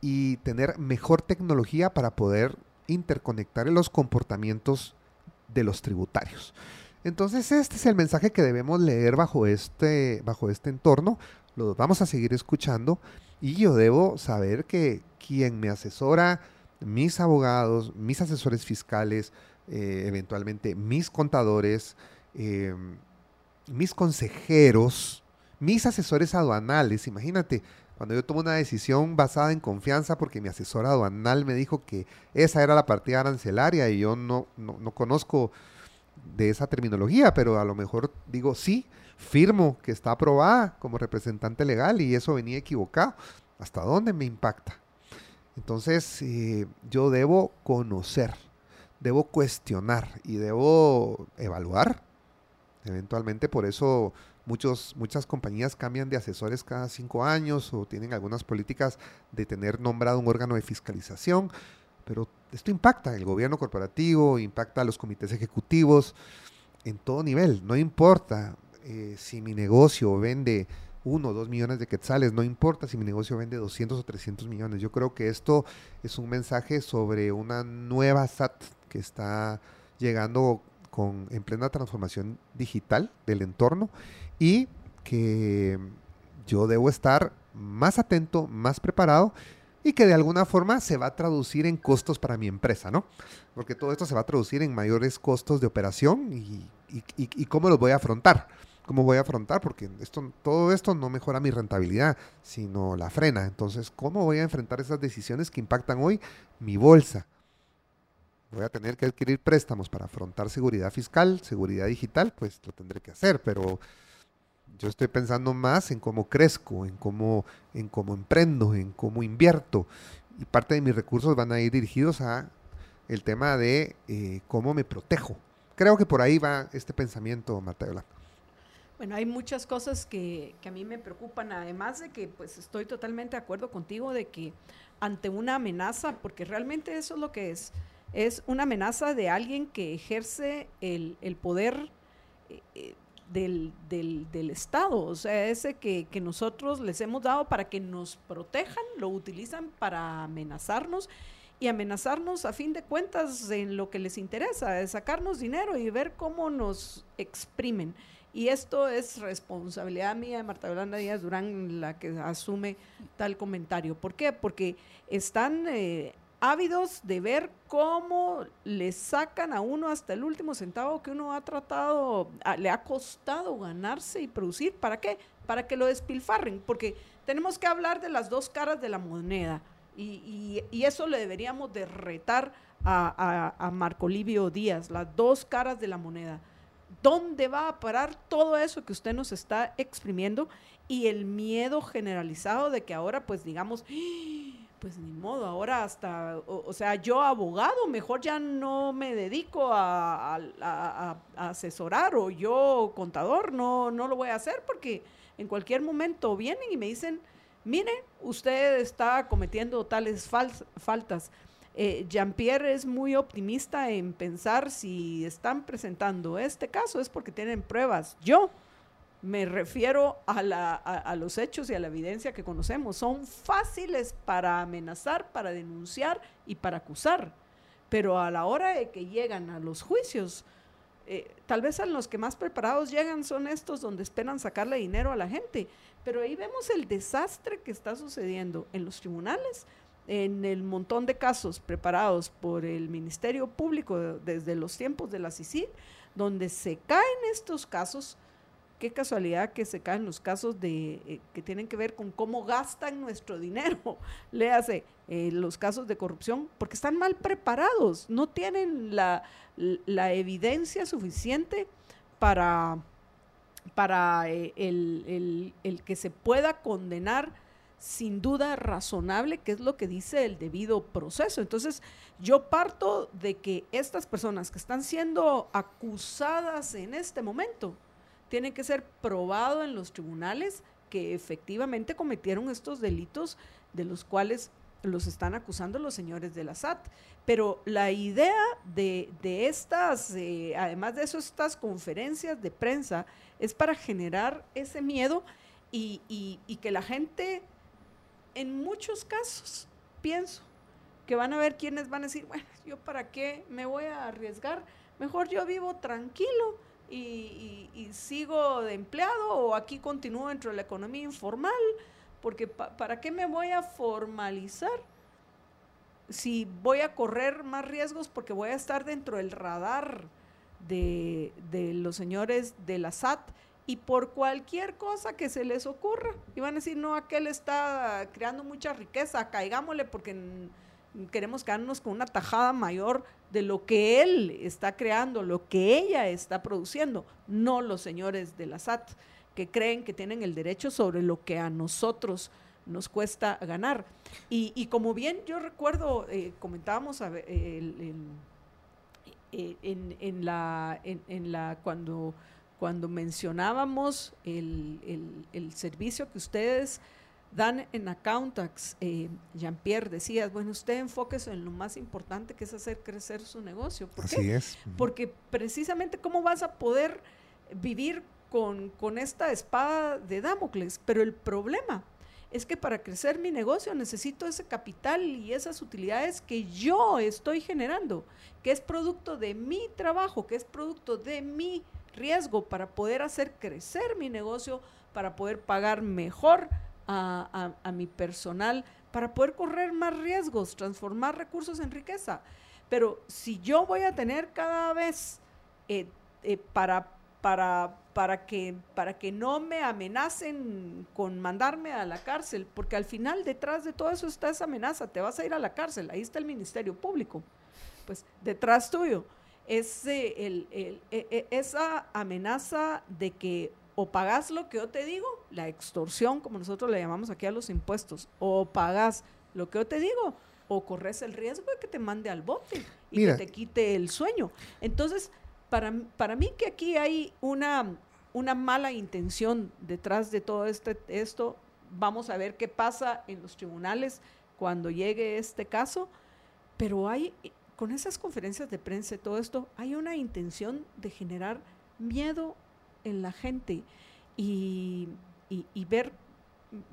y tener mejor tecnología para poder interconectar los comportamientos de los tributarios. Entonces, este es el mensaje que debemos leer bajo este, bajo este entorno. Lo vamos a seguir escuchando y yo debo saber que quien me asesora, mis abogados, mis asesores fiscales, eh, eventualmente mis contadores, em, mis consejeros, mis asesores aduanales, imagínate, cuando yo tomo una decisión basada en confianza porque mi asesor aduanal me dijo que esa era la partida arancelaria y yo no, no, conozco de esa terminología, pero a lo mejor digo sí, firmo que está aprobada como representante legal y eso venía equivocado. ¿Hasta dónde me impacta? Entonces, eh, yo debo conocer, debo cuestionar y debo evaluar. Eventualmente, por eso muchos, muchas compañías cambian de asesores cada cinco años o tienen algunas políticas de tener nombrado un órgano de fiscalización. Pero esto impacta el gobierno corporativo, impacta a los comités ejecutivos en todo nivel. No importa eh, si mi negocio vende uno o dos millones de quetzales, no importa si mi negocio vende 200 o 300 millones. Yo creo que esto es un mensaje sobre una nueva SAT que está llegando con, en plena transformación digital del entorno y que yo debo estar más atento, más preparado y que de alguna forma se va a traducir en costos para mi empresa, ¿no? Porque todo esto se va a traducir en mayores costos de operación y, cómo los voy a afrontar cómo voy a afrontar, porque esto, todo esto no mejora mi rentabilidad, sino la frena. Entonces, ¿cómo voy a enfrentar esas decisiones que impactan hoy mi bolsa? Voy a tener que adquirir préstamos para afrontar seguridad fiscal, seguridad digital, pues lo tendré que hacer, pero yo estoy pensando más en cómo crezco, en cómo, en cómo emprendo, en cómo invierto. Y parte de mis recursos van a ir dirigidos a el tema de eh, cómo me protejo. Creo que por ahí va este pensamiento, Mateo bueno, hay muchas cosas que, que, a mí me preocupan, además de que pues estoy totalmente de acuerdo contigo de que ante una amenaza, porque realmente eso es lo que es, es una amenaza de alguien que ejerce el, el poder eh, eh, del, del, del, Estado, o sea, ese que, que nosotros les hemos dado para que nos protejan, lo utilizan para amenazarnos y amenazarnos a fin de cuentas en lo que les interesa, de sacarnos dinero y ver cómo nos exprimen. Y esto es responsabilidad mía de Marta Yolanda Díaz Durán, la que asume tal comentario. ¿Por qué? Porque están eh, ávidos de ver cómo le sacan a uno hasta el último centavo que uno ha tratado, le ha costado ganarse y producir. ¿Para qué? Para que lo despilfarren. Porque tenemos que hablar de las dos caras de la moneda. Y, eso le deberíamos de retar a, Marco Livio Díaz, las dos caras de la moneda ¿Dónde va a parar todo eso que usted nos está exprimiendo? Y el miedo generalizado de que ahora, pues digamos, pues ni modo, ahora hasta, o, sea, yo abogado, mejor ya no me dedico a, asesorar o yo contador, no, no lo voy a hacer porque en cualquier momento vienen y me dicen, mire, usted está cometiendo tales faltas eh, Jean-Pierre es muy optimista en pensar si están presentando este caso es porque tienen pruebas. Yo me refiero a, los hechos y a la evidencia que conocemos. Son fáciles para amenazar, para denunciar y para acusar. Pero a la hora de que llegan a los juicios, eh, tal vez a los que más preparados llegan son estos donde esperan sacarle dinero a la gente. Pero ahí vemos el desastre que está sucediendo en los tribunales en el montón de casos preparados por el Ministerio Público desde los tiempos de la CICIG, donde se caen estos casos, qué casualidad que se caen los casos de, eh, que tienen que ver con cómo gastan nuestro dinero, léase eh, los casos de corrupción, porque están mal preparados, no tienen la, evidencia suficiente para, para eh, el, el que se pueda condenar sin duda razonable, que es lo que dice el debido proceso. Entonces, yo parto de que estas personas que están siendo acusadas en este momento tienen que ser probado en los tribunales que efectivamente cometieron estos delitos de los cuales los están acusando los señores de la SAT. Pero la idea de, estas, eh, además de eso, estas conferencias de prensa, es para generar ese miedo y, y que la gente en muchos casos pienso que van a ver quienes van a decir, bueno, yo para qué me voy a arriesgar, mejor yo vivo tranquilo y, sigo de empleado o aquí continúo dentro de la economía informal, porque para qué me voy a formalizar si voy a correr más riesgos porque voy a estar dentro del radar de, de los señores de la SAT y por cualquier cosa que se les ocurra. Y van a decir, no, aquel está creando mucha riqueza, caigámosle porque queremos quedarnos con una tajada mayor de lo que él está creando, lo que ella está produciendo, no los señores de la SAT, que creen que tienen el derecho sobre lo que a nosotros nos cuesta ganar. Y, como bien yo recuerdo, eh, comentábamos el, eh, en, la, en, la, cuando, cuando mencionábamos el servicio que ustedes dan en Accountax, eh, Jean-Pierre decías, bueno, usted enfóquese en lo más importante que es hacer crecer su negocio. ¿Por qué? Así es. Porque precisamente cómo vas a poder vivir con, con esta espada de Damocles. Pero el problema es que para crecer mi negocio necesito ese capital y esas utilidades que yo estoy generando, que es producto de mi trabajo, que es producto de mi riesgo para poder hacer crecer mi negocio, para poder pagar mejor a, a- mi personal, para poder correr más riesgos, transformar recursos en riqueza. Pero si yo voy a tener cada vez eh, eh, para, para, para, que, para que no me amenacen con mandarme a la cárcel, porque al final detrás de todo eso está esa amenaza, te vas a ir a la cárcel, ahí está el Ministerio Público, pues detrás tuyo es el- el- e- e- esa amenaza de que o pagas lo que yo te digo, la extorsión, como nosotros le llamamos aquí a los impuestos, o pagas lo que yo te digo, o corres el riesgo de que te mande al bote y Mira. que te quite el sueño. Entonces, para, para mí que aquí hay una, una mala intención detrás de todo este, esto, vamos a ver qué pasa en los tribunales cuando llegue este caso, pero hay, con esas conferencias de prensa y todo esto, hay una intención de generar miedo en la gente y, y- ver,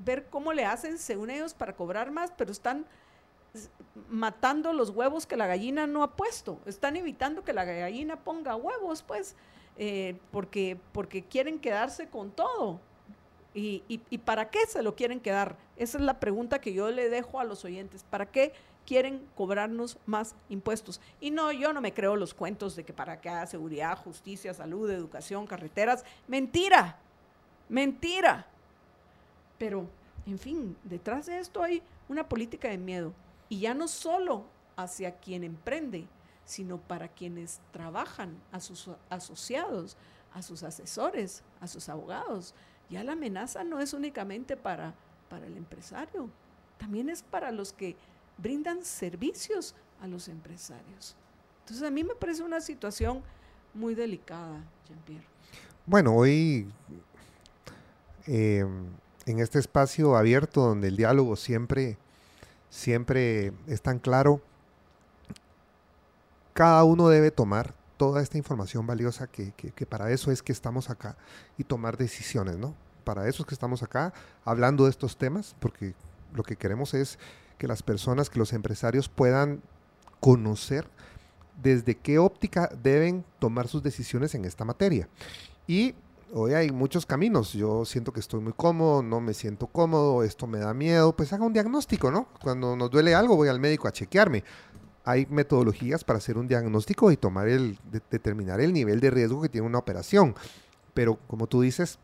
ver cómo le hacen, según ellos, para cobrar más, pero están matando los huevos que la gallina no ha puesto. Están evitando que la gallina ponga huevos, pues, eh, porque, porque quieren quedarse con todo. ¿Y, y, y para qué se lo quieren quedar? Esa es la pregunta que yo le dejo a los oyentes. ¿Para qué quieren cobrarnos más impuestos? Y no, yo no me creo los cuentos de que para que haya seguridad, justicia, salud, educación, carreteras. Mentira, mentira. Pero, en fin, detrás de esto hay una política de miedo. Y ya no solo hacia quien emprende, sino para quienes trabajan, a sus asociados, a sus asesores, a sus abogados. Ya la amenaza no es únicamente para, para el empresario, también es para los que brindan servicios a los empresarios. Entonces a mí me parece una situación muy delicada, Jean-Pierre. Bueno, hoy eh, en este espacio abierto donde el diálogo siempre, siempre es tan claro, cada uno debe tomar toda esta información valiosa que, que- que para eso es que estamos acá y tomar decisiones, ¿no? Para eso es que estamos acá hablando de estos temas, porque lo que queremos es que las personas, que los empresarios puedan conocer desde qué óptica deben tomar sus decisiones en esta materia. Y hoy hay muchos caminos. Yo siento que estoy muy cómodo, no me siento cómodo, esto me da miedo. Pues haga un diagnóstico, ¿no? Cuando nos duele algo, voy al médico a chequearme. Hay metodologías para hacer un diagnóstico y tomar el, de- determinar el nivel de riesgo que tiene una operación. Pero como tú dices,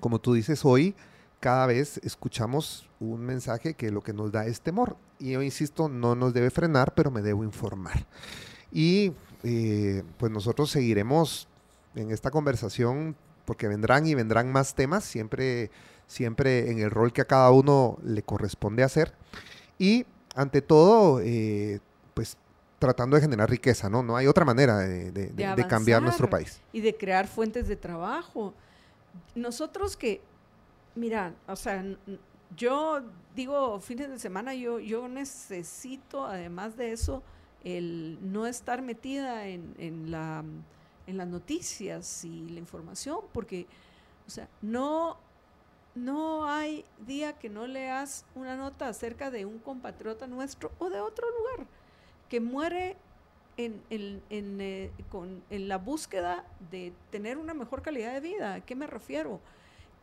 como tú dices hoy, cada vez escuchamos un mensaje que lo que nos da es temor. Y yo insisto, no nos debe frenar, pero me debo informar. Y eh, pues nosotros seguiremos en esta conversación porque vendrán y vendrán más temas, siempre, siempre en el rol que a cada uno le corresponde hacer. Y ante todo, eh, pues tratando de generar riqueza, ¿no? No hay otra manera de, de- de- de cambiar nuestro país. Y de crear fuentes de trabajo. Nosotros que, mira, o sea, yo digo, fines de semana, yo, yo necesito, además de eso, el no estar metida en, en, la, en las noticias y la información, porque, o sea, no, no hay día que no leas una nota acerca de un compatriota nuestro o de otro lugar que muere en, en- en, eh, con- en la búsqueda de tener una mejor calidad de vida. ¿A qué me refiero?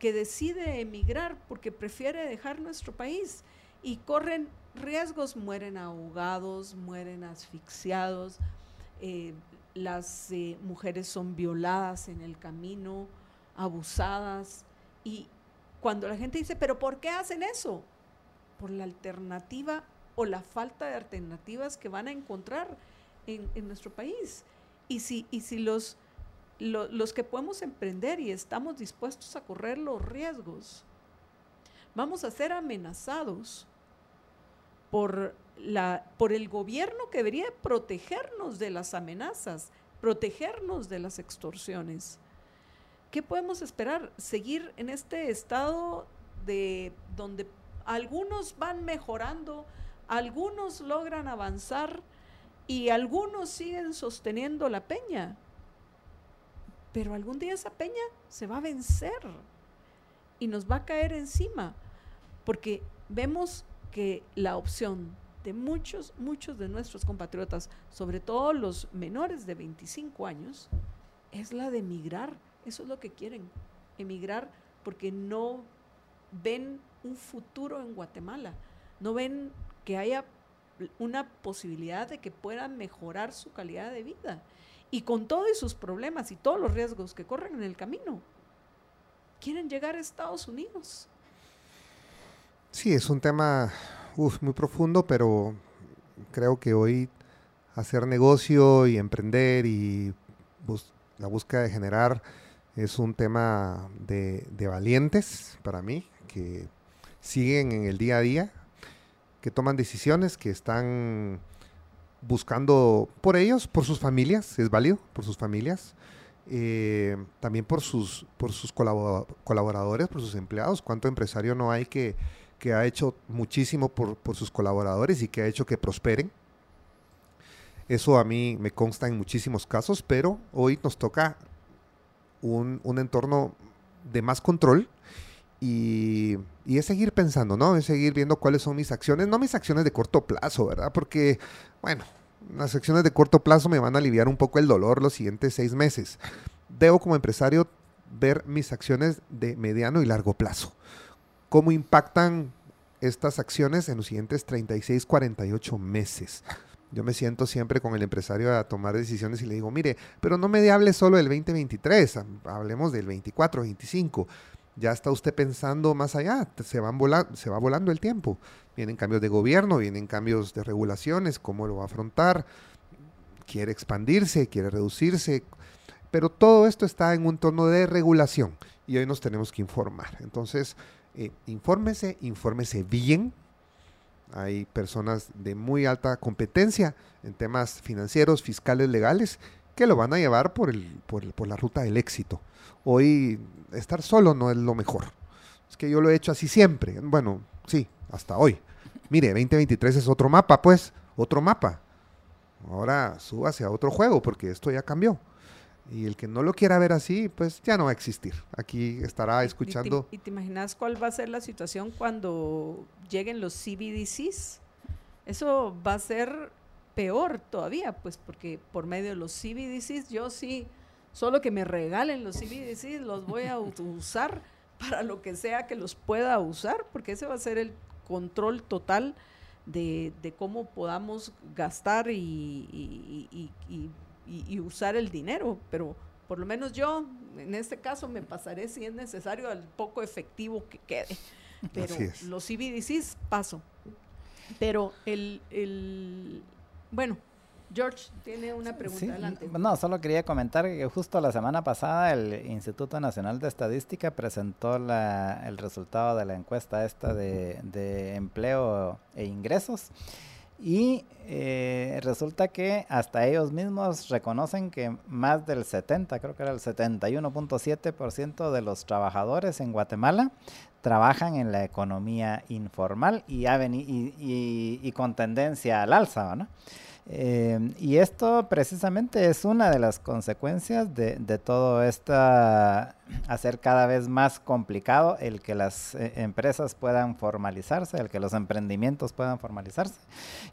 Que decide emigrar porque prefiere dejar nuestro país y corren riesgos, mueren ahogados, mueren asfixiados, eh, las eh, mujeres son violadas en el camino, abusadas. Y cuando la gente dice, pero ¿por qué hacen eso? Por la alternativa o la falta de alternativas que van a encontrar en, en nuestro país. Y si, y si los, lo- los que podemos emprender y estamos dispuestos a correr los riesgos, vamos a ser amenazados por la, por el gobierno que debería protegernos de las amenazas, protegernos de las extorsiones. ¿Qué podemos esperar? Seguir en este estado de donde algunos van mejorando, algunos logran avanzar y algunos siguen sosteniendo la peña. Pero algún día esa peña se va a vencer y nos va a caer encima, porque vemos que la opción de muchos, muchos de nuestros compatriotas, sobre todo los menores de 25 años, es la de emigrar. Eso es lo que quieren, emigrar porque no ven un futuro en Guatemala, no ven que haya una posibilidad de que puedan mejorar su calidad de vida. Y con todos sus problemas y todos los riesgos que corren en el camino, quieren llegar a Estados Unidos. Sí, es un tema muy profundo, pero creo que hoy hacer negocio y emprender y la búsqueda de generar es un tema de, de, valientes para mí, que siguen en el día a día, que toman decisiones, que están buscando por ellos, por sus familias, es válido, por sus familias, eh, también por sus, por sus colaboradores, por sus empleados. ¿Cuánto empresario no hay que, que ha hecho muchísimo por, por, sus colaboradores y que ha hecho que prosperen? Eso a mí me consta en muchísimos casos, pero hoy nos toca un, un entorno de más control y, es seguir pensando, ¿no? Es seguir viendo cuáles son mis acciones, no mis acciones de corto plazo, ¿verdad? Porque, bueno, las acciones de corto plazo me van a aliviar un poco el dolor los siguientes seis meses. Debo como empresario ver mis acciones de mediano y largo plazo. ¿Cómo impactan estas acciones en los siguientes 36, 48 meses? Yo me siento siempre con el empresario a tomar decisiones y le digo, mire, pero no me hable solo del 2023, hablemos del 24, 25 ya está usted pensando más allá, se, se va volando el tiempo. Vienen cambios de gobierno, vienen cambios de regulaciones, cómo lo va a afrontar, quiere expandirse, quiere reducirse, pero todo esto está en un tono de regulación y hoy nos tenemos que informar. Entonces, eh, infórmese, infórmese bien. Hay personas de muy alta competencia en temas financieros, fiscales, legales, que lo van a llevar por, el, por, por la ruta del éxito. Hoy estar solo no es lo mejor. Es que yo lo he hecho así siempre. Bueno, sí, hasta hoy. Mire, 2023 es otro mapa, pues, otro mapa. Ahora súbase a otro juego porque esto ya cambió. Y el que no lo quiera ver así, pues ya no va a existir. Aquí estará escuchando. ¿Y te, imaginas cuál va a ser la situación cuando lleguen los CBDCs? Eso va a ser peor todavía, pues porque por medio de los CBDCs yo sí Solo que me regalen los CBDCs, los voy a usar para lo que sea que los pueda usar, porque ese va a ser el control total de, cómo podamos gastar y, usar el dinero. Pero por lo menos yo, en este caso, me pasaré si es necesario al poco efectivo que quede. Pero los CBDCs paso. Pero el, el bueno, George tiene una pregunta. adelante. No, solo quería comentar que justo la semana pasada el Instituto Nacional de Estadística presentó el resultado de la encuesta esta de, empleo e ingresos. Y eh, resulta que hasta ellos mismos reconocen que más del 70, creo que era el 71.7% de los trabajadores en Guatemala trabajan en la economía informal y, con tendencia al alza, ¿no? Eh, y esto precisamente es una de las consecuencias de, de todo esto, hacer cada vez más complicado el que las eh, empresas puedan formalizarse, el que los emprendimientos puedan formalizarse.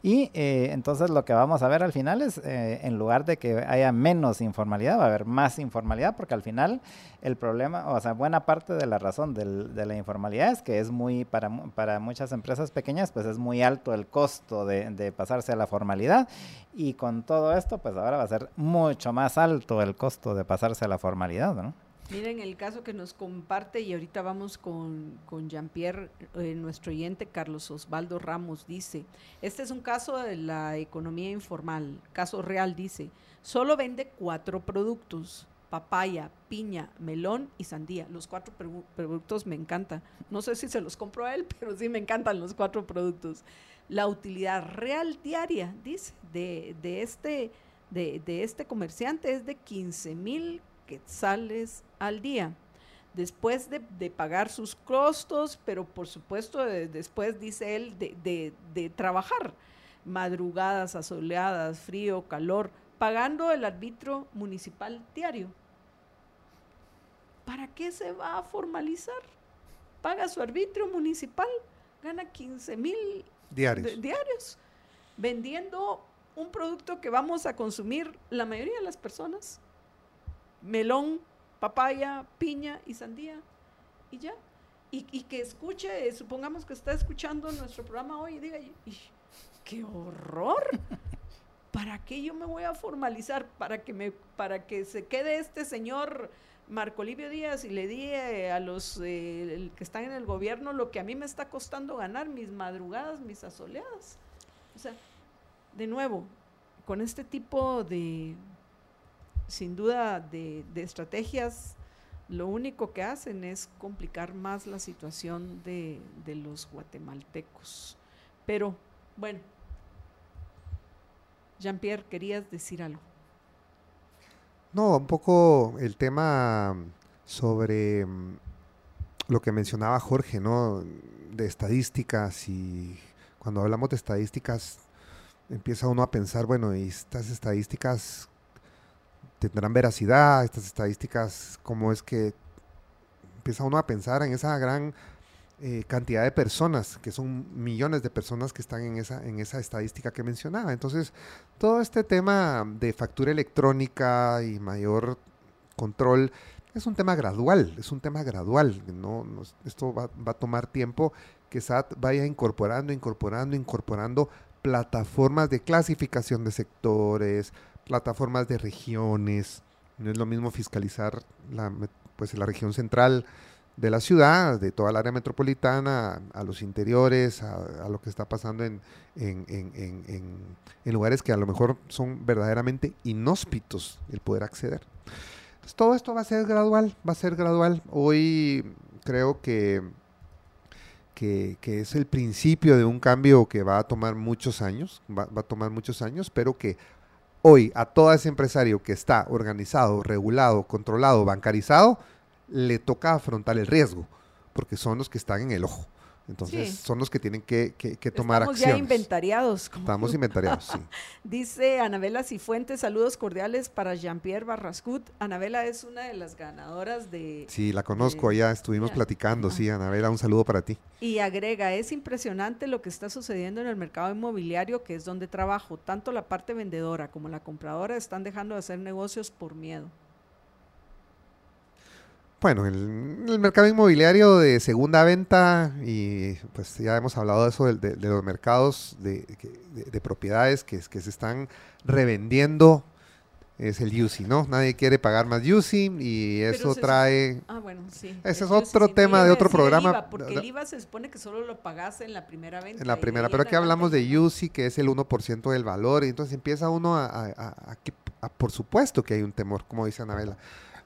Y eh, entonces lo que vamos a ver al final es, en lugar de que haya menos informalidad, va a haber más informalidad, porque al final el problema, o sea, buena parte de la razón del, de la informalidad es que es muy, para, para muchas empresas pequeñas, pues es muy alto el costo de, de pasarse a la formalidad y con todo esto, pues ahora va a ser mucho más alto el costo de pasarse a la formalidad, ¿no? Miren el caso que nos comparte y ahorita vamos con, con Jean-Pierre, eh, nuestro oyente Carlos Osvaldo Ramos dice, este es un caso de la economía informal, caso real dice, solo vende cuatro productos, papaya, piña, melón y sandía. Los cuatro productos me encantan. No sé si se los compro a él, pero sí me encantan los cuatro productos. la utilidad real diaria, dice, de, de este, de, de este comerciante es de 15 mil quetzales al día después de, de, pagar sus costos, pero por supuesto de, después, dice él, de, de, trabajar, madrugadas asoleadas, frío, calor, pagando el arbitro municipal diario. ¿Para qué se va a formalizar? Paga su arbitrio municipal, gana 15 mil diarios. diarios, vendiendo un producto que vamos a consumir la mayoría de las personas, melón, papaya, piña y sandía. Y ya. Y, que escuche, supongamos que está escuchando nuestro programa hoy y diga, ¡qué horror! ¿Para qué yo me voy a formalizar? Para que, para que se quede este señor Marco Livio Díaz y le di a los eh, que están en el gobierno lo que a mí me está costando ganar, mis madrugadas, mis asoleadas. O sea, de nuevo, con este tipo de, sin duda de, estrategias, lo único que hacen es complicar más la situación de, los guatemaltecos. Pero, bueno, Jean-Pierre, querías decir algo. No, un poco el tema sobre mm, lo que mencionaba Jorge, ¿no? De estadísticas y cuando hablamos de estadísticas empieza uno a pensar, bueno, ¿y estas estadísticas tendrán veracidad, estas estadísticas, cómo es que empieza uno a pensar en esa gran eh, cantidad de personas, que son millones de personas que están en esa, en esa estadística que mencionaba. Entonces, todo este tema de factura electrónica y mayor control es un tema gradual, es un tema gradual. Esto va, va, a tomar tiempo que SAT vaya incorporando, incorporando, incorporando plataformas de clasificación de sectores, plataformas de regiones. No es lo mismo fiscalizar la, pues, la región central de la ciudad, de toda el área metropolitana, a, los interiores, a, lo que está pasando en, lugares que a lo mejor son verdaderamente inhóspitos el poder acceder. todo esto va a ser gradual, va a ser gradual. Hoy creo que, que, es el principio de un cambio que va a tomar muchos años, va a tomar muchos años, pero que hoy a todo ese empresario que está organizado, regulado, controlado, bancarizado, le toca afrontar el riesgo, porque son los que están en el ojo. Entonces, son los que tienen que, tomar acción. Estamos ya inventariados. Estamos inventariados, sí. Dice Anabela Cifuentes, saludos cordiales para Jean-Pierre Barrascut. Anabela es una de las ganadoras de... Sí, la conozco, ya estuvimos platicando, sí, Anabela, un saludo para ti. Y agrega, es impresionante lo que está sucediendo en el mercado inmobiliario, que es donde trabajo. Tanto la parte vendedora como la compradora están dejando de hacer negocios por miedo. Bueno, el, el, mercado inmobiliario de segunda venta, y pues ya hemos hablado de eso, de, los mercados de, propiedades que, que, se están revendiendo, es el UCI, ¿no? Nadie quiere pagar más UCI y eso trae... Ah, bueno, sí. Ese es otro tema de otro programa. El IVA, porque el IVA se supone que solo lo pagas en la primera venta. En la primera, pero aquí hablamos de UCI, que es el 1% del valor, y entonces empieza uno a, a, a, por supuesto que hay un temor, como dice Anabela.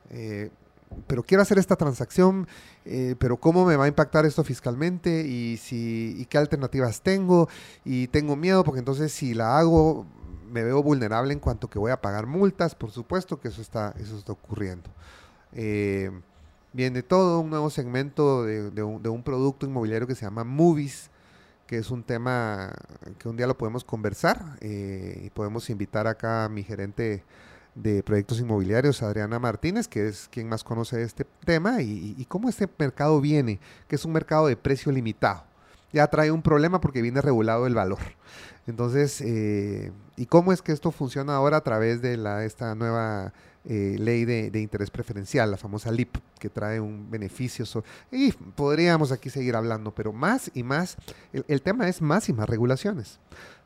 Eh, pero quiero hacer esta transacción, eh, pero cómo me va a impactar esto fiscalmente y, si, y qué alternativas tengo y tengo miedo porque entonces si la hago me veo vulnerable en cuanto que voy a pagar multas, por supuesto que eso está, eso está ocurriendo. Eh, viene todo un nuevo segmento de, un, producto inmobiliario que se llama Movies, que es un tema que un día lo podemos conversar eh, y podemos invitar acá a mi gerente de proyectos inmobiliarios, Adriana Martínez, que es quien más conoce este tema, y, cómo este mercado viene, que es un mercado de precio limitado. Ya trae un problema porque viene regulado el valor. Entonces, eh, ¿y cómo es que esto funciona ahora a través de la, esta nueva eh, ley de, interés preferencial, la famosa LIP, que trae un beneficio? y podríamos aquí seguir hablando, pero más y más, el tema es más y más regulaciones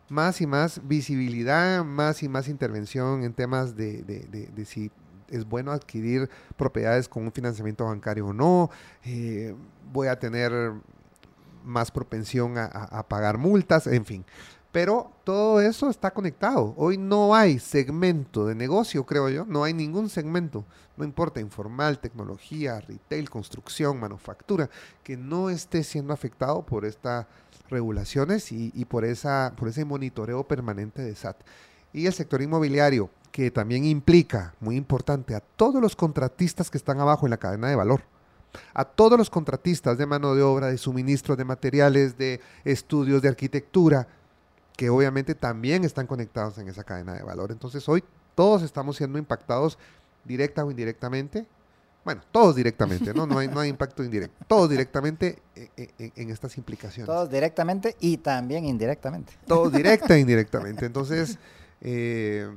más y más visibilidad, más y más intervención en temas de, de, si es bueno adquirir propiedades con un financiamiento bancario o no, eh, voy a tener más propensión a, pagar multas, en fin. Pero todo eso está conectado. Hoy no hay segmento de negocio, creo yo, no hay ningún segmento, no importa, informal, tecnología, retail, construcción, manufactura, que no esté siendo afectado por esta regulaciones y, por, esa, por ese monitoreo permanente de SAT. Y el sector inmobiliario, que también implica, muy importante, a todos los contratistas que están abajo en la cadena de valor. A todos los contratistas de mano de obra, de suministros de materiales, de estudios de arquitectura, que obviamente también están conectados en esa cadena de valor. Entonces hoy todos estamos siendo impactados directa o indirectamente. Bueno, todos directamente, ¿no? No hay, no hay impacto indirecto. Todos directamente en, en- en estas implicaciones. Todos directamente y también indirectamente. Todo directa e indirectamente. Entonces, eh,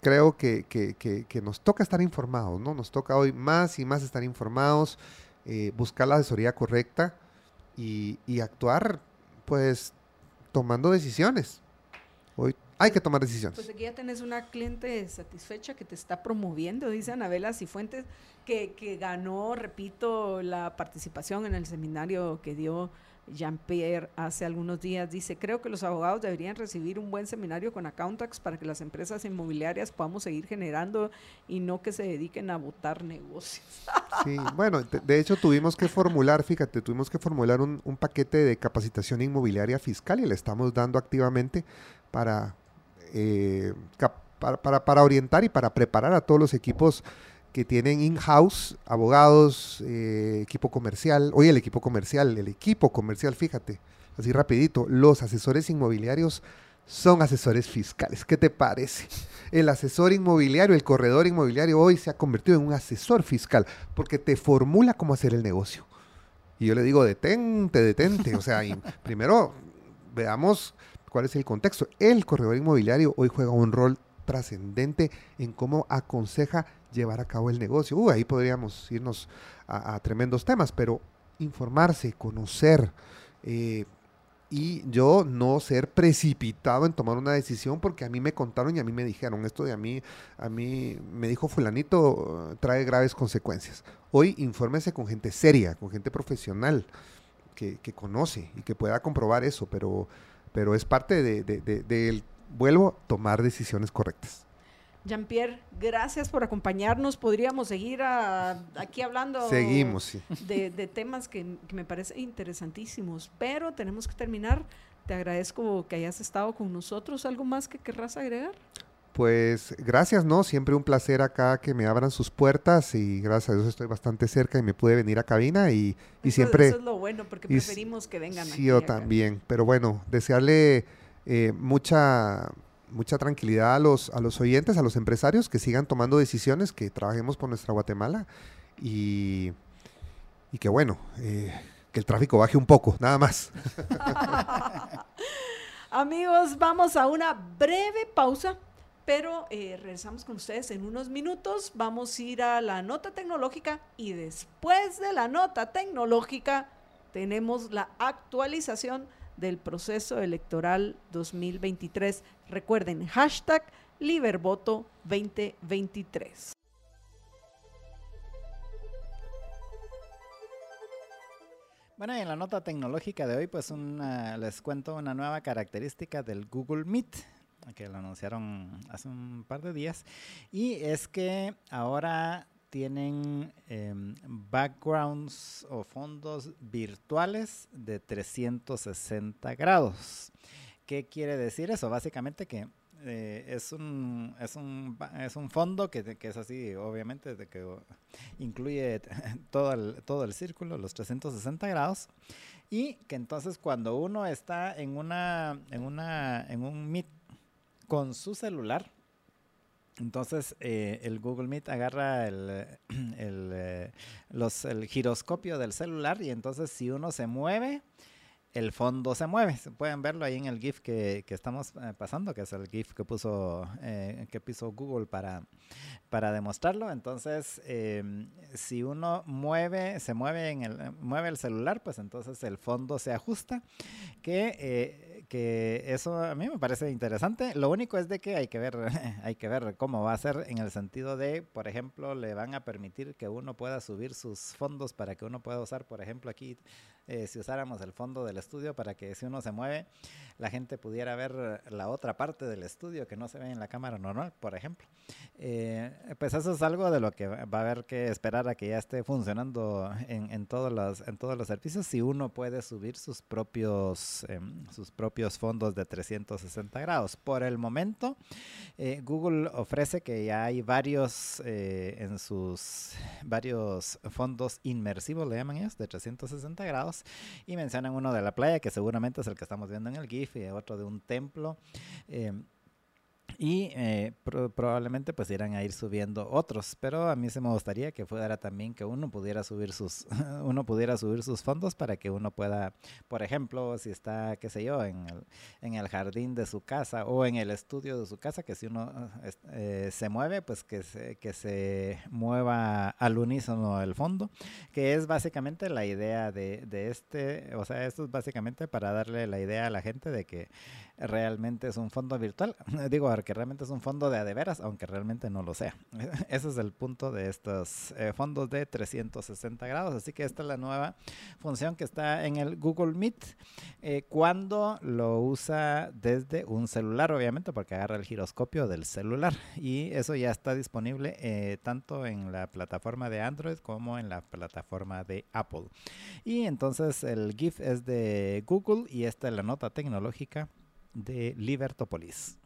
creo que, que- que- que nos toca estar informados, ¿no? Nos toca hoy más y más estar informados, eh, buscar la asesoría correcta y, y actuar, pues, tomando decisiones. Hoy hay que tomar decisiones. Pues aquí ya tenés una cliente satisfecha que te está promoviendo, dice Anabela Cifuentes, que, que ganó, repito, la participación en el seminario que dio Jean-Pierre hace algunos días. Dice, creo que los abogados deberían recibir un buen seminario con Accountax para que las empresas inmobiliarias podamos seguir generando y no que se dediquen a votar negocios. Sí, bueno, de, de hecho tuvimos que formular, fíjate, tuvimos que formular un, un paquete de capacitación inmobiliaria fiscal y le estamos dando activamente para, eh, para, para- para orientar y para preparar a todos los equipos que tienen in-house, abogados, eh, equipo comercial. Oye, el equipo comercial, el equipo comercial, fíjate, así rapidito, los asesores inmobiliarios son asesores fiscales. ¿Qué te parece? El asesor inmobiliario, el corredor inmobiliario hoy se ha convertido en un asesor fiscal porque te formula cómo hacer el negocio. Y yo le digo, detente, detente. O sea, primero veamos cuál es el contexto. El corredor inmobiliario hoy juega un rol trascendente en cómo aconseja llevar a cabo el negocio. Uh, ahí podríamos irnos a, tremendos temas, pero informarse, conocer, eh, y yo no ser precipitado en tomar una decisión porque a mí me contaron y a mí me dijeron esto de a mí, a mí me dijo fulanito eh, trae graves consecuencias. Hoy infórmese con gente seria, con gente profesional que conoce y que pueda comprobar eso, pero, pero es parte de, de- de- del, vuelvo, tomar decisiones correctas. Jean-Pierre, gracias por acompañarnos. Podríamos seguir aquí hablando Seguimos, sí. de, de temas que, que me parecen interesantísimos, pero tenemos que terminar. Te agradezco que hayas estado con nosotros. ¿Algo más que querrás agregar? Pues gracias, ¿no? Siempre un placer acá que me abran sus puertas y gracias a Dios estoy bastante cerca y me pude venir a cabina y, y Eso- siempre... Eso es lo bueno, porque y preferimos que vengan Sí, aquí. yo acá. también. Pero bueno, desearle eh, mucha, mucha tranquilidad a los, a los oyentes, a los empresarios, que sigan tomando decisiones, que trabajemos por nuestra Guatemala y, y que bueno, eh, que el tráfico baje un poco, nada más. Amigos, vamos a una breve pausa, pero eh, regresamos con ustedes en unos minutos. Vamos a ir a la nota tecnológica y después de la nota tecnológica tenemos la actualización del proceso electoral 2023. Recuerden, hashtag Libervoto 2023. Bueno, y en la nota tecnológica de hoy, pues les cuento una nueva característica del Google Meet, que lo anunciaron hace un par de días, y es que ahora tienen em, backgrounds o fondos virtuales de 360 grados. ¿Qué quiere decir eso? Básicamente que eh, es, un, es, un, es un fondo que, que es así, obviamente, de que incluye todo el, todo el círculo, los 360 grados, y que entonces cuando uno está en, una, en, una, en un Meet con su celular, entonces eh, el Google Meet agarra el, el, eh, los, el giroscopio del celular y entonces si uno se mueve, el fondo se mueve. Pueden verlo ahí en el GIF que, que estamos eh, pasando, que es el GIF que puso, que puso Google para, para demostrarlo. Entonces, eh, si uno mueve, se mueve en el, mueve el celular, pues entonces el fondo se ajusta. Que, que eso a mí me parece interesante. Lo único es de que hay que ver, hay que ver cómo va a ser en el sentido de, por ejemplo, le van a permitir que uno pueda subir sus fondos para que uno pueda usar, por ejemplo, aquí eh, si usáramos el fondo del estudio para que si uno se mueve, la gente pudiera ver la otra parte del estudio que no se ve en la cámara normal, por ejemplo. Eh, pues eso es algo de lo que va a haber que esperar a que ya esté funcionando en, todos, los, en todos los servicios. Si uno puede subir sus propios, em, sus propios fondos de 360 grados. Por el momento, eh, Google ofrece que ya hay varios en sus varios fondos inmersivos, le llaman ellos, de 360 grados. Y mencionan uno de la playa, que seguramente es el que estamos viendo en el GIF, y otro de un templo. Em, y eh, probablemente pues irán a ir subiendo otros pero a mí se me gustaría que fuera también que uno pudiera subir sus uno pudiera subir sus fondos para que uno pueda por ejemplo si está qué sé yo en el, en el jardín de su casa o en el estudio de su casa que si uno eh, se mueve pues que se, que se mueva al unísono el fondo que es básicamente la idea de, de este o sea esto es básicamente para darle la idea a la gente de que realmente es un fondo virtual. Digo, que realmente es un fondo de adeveras, aunque realmente no lo sea. Ese es el punto de estos eh, fondos de 360 grados. Así que esta es la nueva función que está en el Google Meet eh, cuando lo usa desde un celular, obviamente, porque agarra el giroscopio del celular. Y eso ya está disponible eh, tanto en la plataforma de Android como en la plataforma de Apple. Y entonces el GIF es de Google y esta es la nota tecnológica de Libertópolis.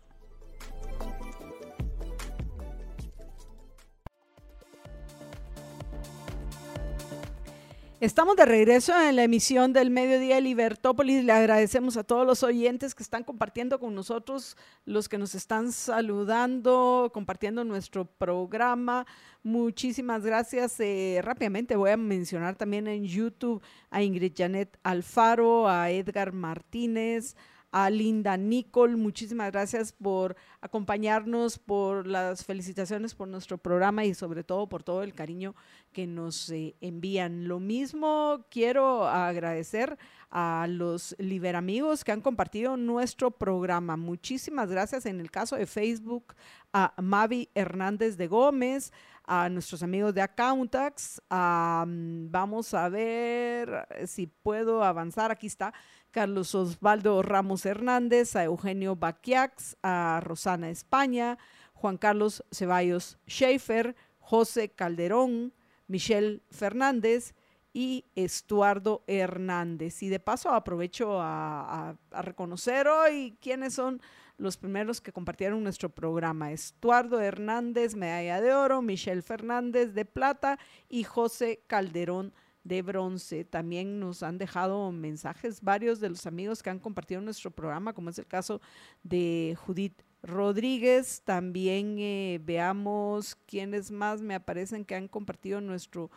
Estamos de regreso en la emisión del Mediodía de Libertópolis. Le agradecemos a todos los oyentes que están compartiendo con nosotros, los que nos están saludando, compartiendo nuestro programa. Muchísimas gracias. Eh, rápidamente voy a mencionar también en YouTube a Ingrid Janet Alfaro, a Edgar Martínez, a Linda Nicole, muchísimas gracias por acompañarnos, por las felicitaciones por nuestro programa y sobre todo por todo el cariño que nos eh, envían. Lo mismo quiero agradecer a los liberamigos que han compartido nuestro programa. Muchísimas gracias en el caso de Facebook a Mavi Hernández de Gómez, a nuestros amigos de Accountax. vamos a ver si puedo avanzar. Aquí está Carlos Osvaldo Ramos Hernández, a Eugenio Baquiax, a Rosana España, Juan Carlos Ceballos Schaefer, José Calderón, Michelle Fernández y Estuardo Hernández. Y de paso aprovecho a, reconocer hoy quiénes son los primeros que compartieron nuestro programa. Estuardo Hernández, medalla de oro, Michelle Fernández de plata y José Calderón de bronce. También nos han dejado mensajes varios de los amigos que han compartido nuestro programa, como es el caso de Judith Rodríguez. También eh, veamos quiénes más me aparecen que han compartido nuestro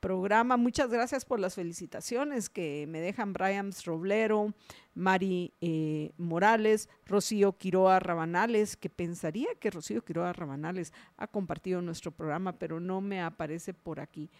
programa. Muchas gracias por las felicitaciones que me dejan Brian Roblero, Mari eh, Morales, Rocío Quiroa Rabanales, que pensaría que Rocío Quiroa Rabanales ha compartido nuestro programa, pero no me aparece por aquí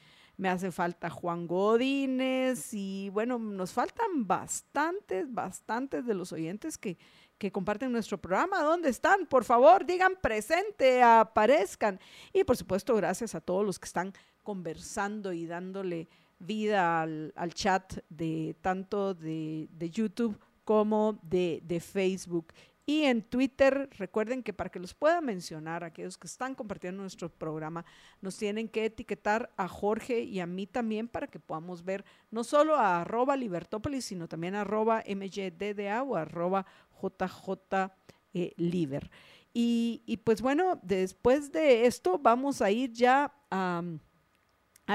me hace falta Juan Godínez y bueno, nos faltan bastantes, bastantes de los oyentes que, que comparten nuestro programa. ¿Dónde están? Por favor, digan presente, aparezcan. Y por supuesto, gracias a todos los que están conversando y dándole vida al, chat de tanto de, de YouTube como de, de Facebook. Y en Twitter, recuerden que para que los pueda mencionar, aquellos que están compartiendo nuestro programa, nos tienen que etiquetar a Jorge y a mí también para que podamos ver no solo a arroba Libertópolis, sino también a arroba MYDDA o arroba JJ eh, Y, pues bueno, después de esto vamos a ir ya a,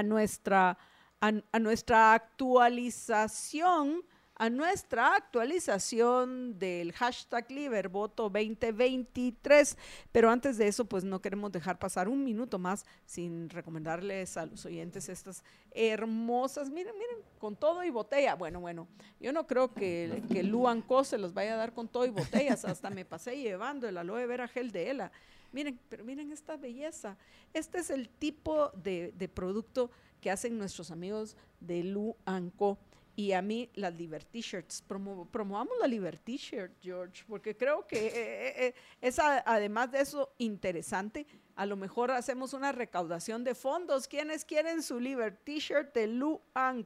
nuestra, a nuestra actualización a nuestra actualización del hashtag Libervoto 2023. Pero antes de eso, pues no queremos dejar pasar un minuto más sin recomendarles a los oyentes estas hermosas, miren, miren, con todo y botella. Bueno, bueno, yo no creo que, que Luan Co se los vaya a dar con todo y botellas, hasta me pasé llevando el aloe vera gel de Ela. Miren, pero miren esta belleza. Este es el tipo de, de producto que hacen nuestros amigos de Luan Co y a mí las Liberty Shirts. promovamos la Liberty Shirt, George, porque creo que eh, eh, eh, es además de eso interesante a lo mejor hacemos una recaudación de fondos. ¿Quiénes quieren su Liber T-shirt de Lu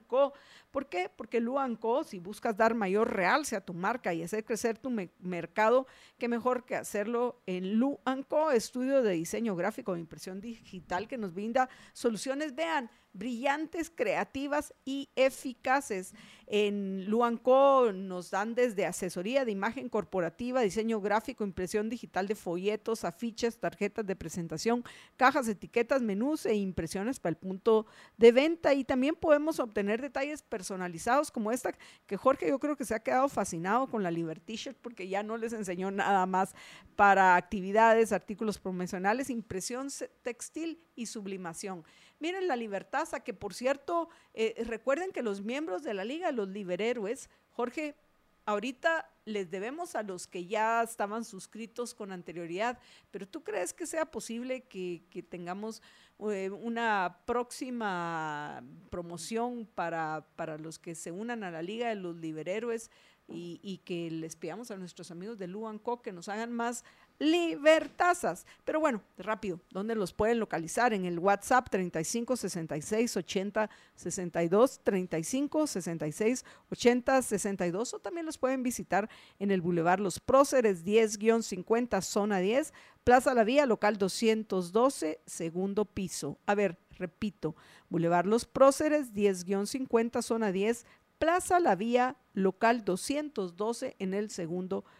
Co? ¿Por qué? Porque Lu Co, si buscas dar mayor realce a tu marca y hacer crecer tu mercado, qué mejor que hacerlo en Lu Co, estudio de diseño gráfico e impresión digital que nos brinda soluciones, vean, brillantes, creativas y eficaces. En Luanco nos dan desde asesoría de imagen corporativa, diseño gráfico, impresión digital de folletos, afiches, tarjetas de presentación, cajas, etiquetas, menús e impresiones para el punto de venta. Y también podemos obtener detalles personalizados como esta, que Jorge yo creo que se ha quedado fascinado con la Liberty Shirt porque ya no les enseñó nada más para actividades, artículos promocionales, impresión textil y sublimación. Miren la Libertaza, que por cierto, eh, recuerden que los miembros de la liga, los liberhéroes, Jorge, ahorita les debemos a los que ya estaban suscritos con anterioridad, pero ¿tú crees que sea posible que, tengamos eh, una próxima promoción para, para los que se unan a la Liga de los Liberhéroes y, que les pidamos a nuestros amigos de Luanco que nos hagan más libertazas. Pero bueno, rápido, ¿dónde los pueden localizar? En el WhatsApp 35 66 80 62, 35 66 80 62, o también los pueden visitar en el Boulevard Los Próceres 10-50, zona 10, Plaza La Vía, local 212, segundo piso. A ver, repito, Boulevard Los Próceres 10-50, zona 10, Plaza La Vía, local 212 en el segundo piso.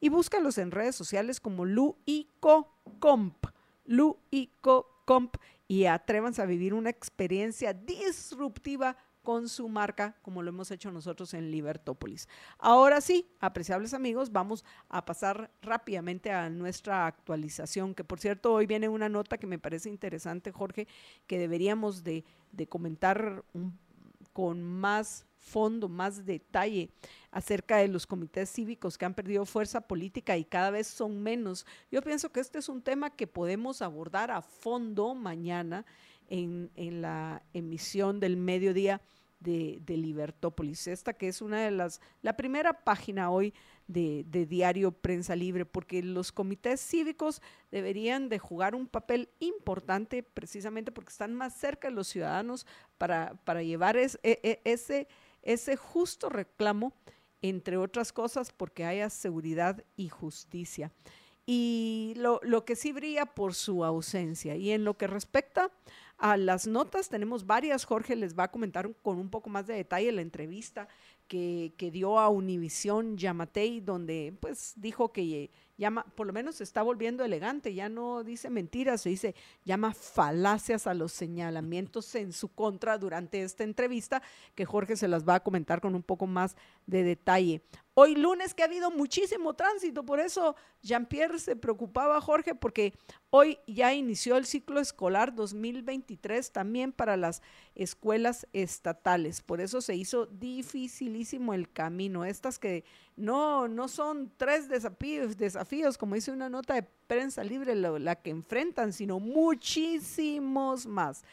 Y búscalos en redes sociales como Lu y Comp. Lu y Comp y atrévanse a vivir una experiencia disruptiva con su marca, como lo hemos hecho nosotros en Libertópolis. Ahora sí, apreciables amigos, vamos a pasar rápidamente a nuestra actualización, que por cierto, hoy viene una nota que me parece interesante, Jorge, que deberíamos de, de comentar con más fondo, más detalle acerca de los comités cívicos que han perdido fuerza política y cada vez son menos. Yo pienso que este es un tema que podemos abordar a fondo mañana en, la emisión del mediodía de, de, Libertópolis. Esta que es una de las, la primera página hoy de, diario Prensa Libre, porque los comités cívicos deberían de jugar un papel importante precisamente porque están más cerca de los ciudadanos para, para llevar e, e, ese, ese justo reclamo, entre otras cosas, porque haya seguridad y justicia. Y lo, lo que sí brilla por su ausencia. Y en lo que respecta a las notas, tenemos varias. Jorge les va a comentar con un poco más de detalle la entrevista que, que dio a Univisión Yamatei, donde pues dijo que llama, por lo menos se está volviendo elegante, ya no dice mentiras, se dice, llama falacias a los señalamientos en su contra durante esta entrevista, que Jorge se las va a comentar con un poco más de detalle. Hoy lunes que ha habido muchísimo tránsito, por eso Jean-Pierre se preocupaba, Jorge, porque hoy ya inició el ciclo escolar 2023 también para las escuelas estatales, por eso se hizo dificilísimo el camino. Estas que no, no son tres desafíos, desafíos, como dice una nota de prensa libre, la que enfrentan, sino muchísimos más.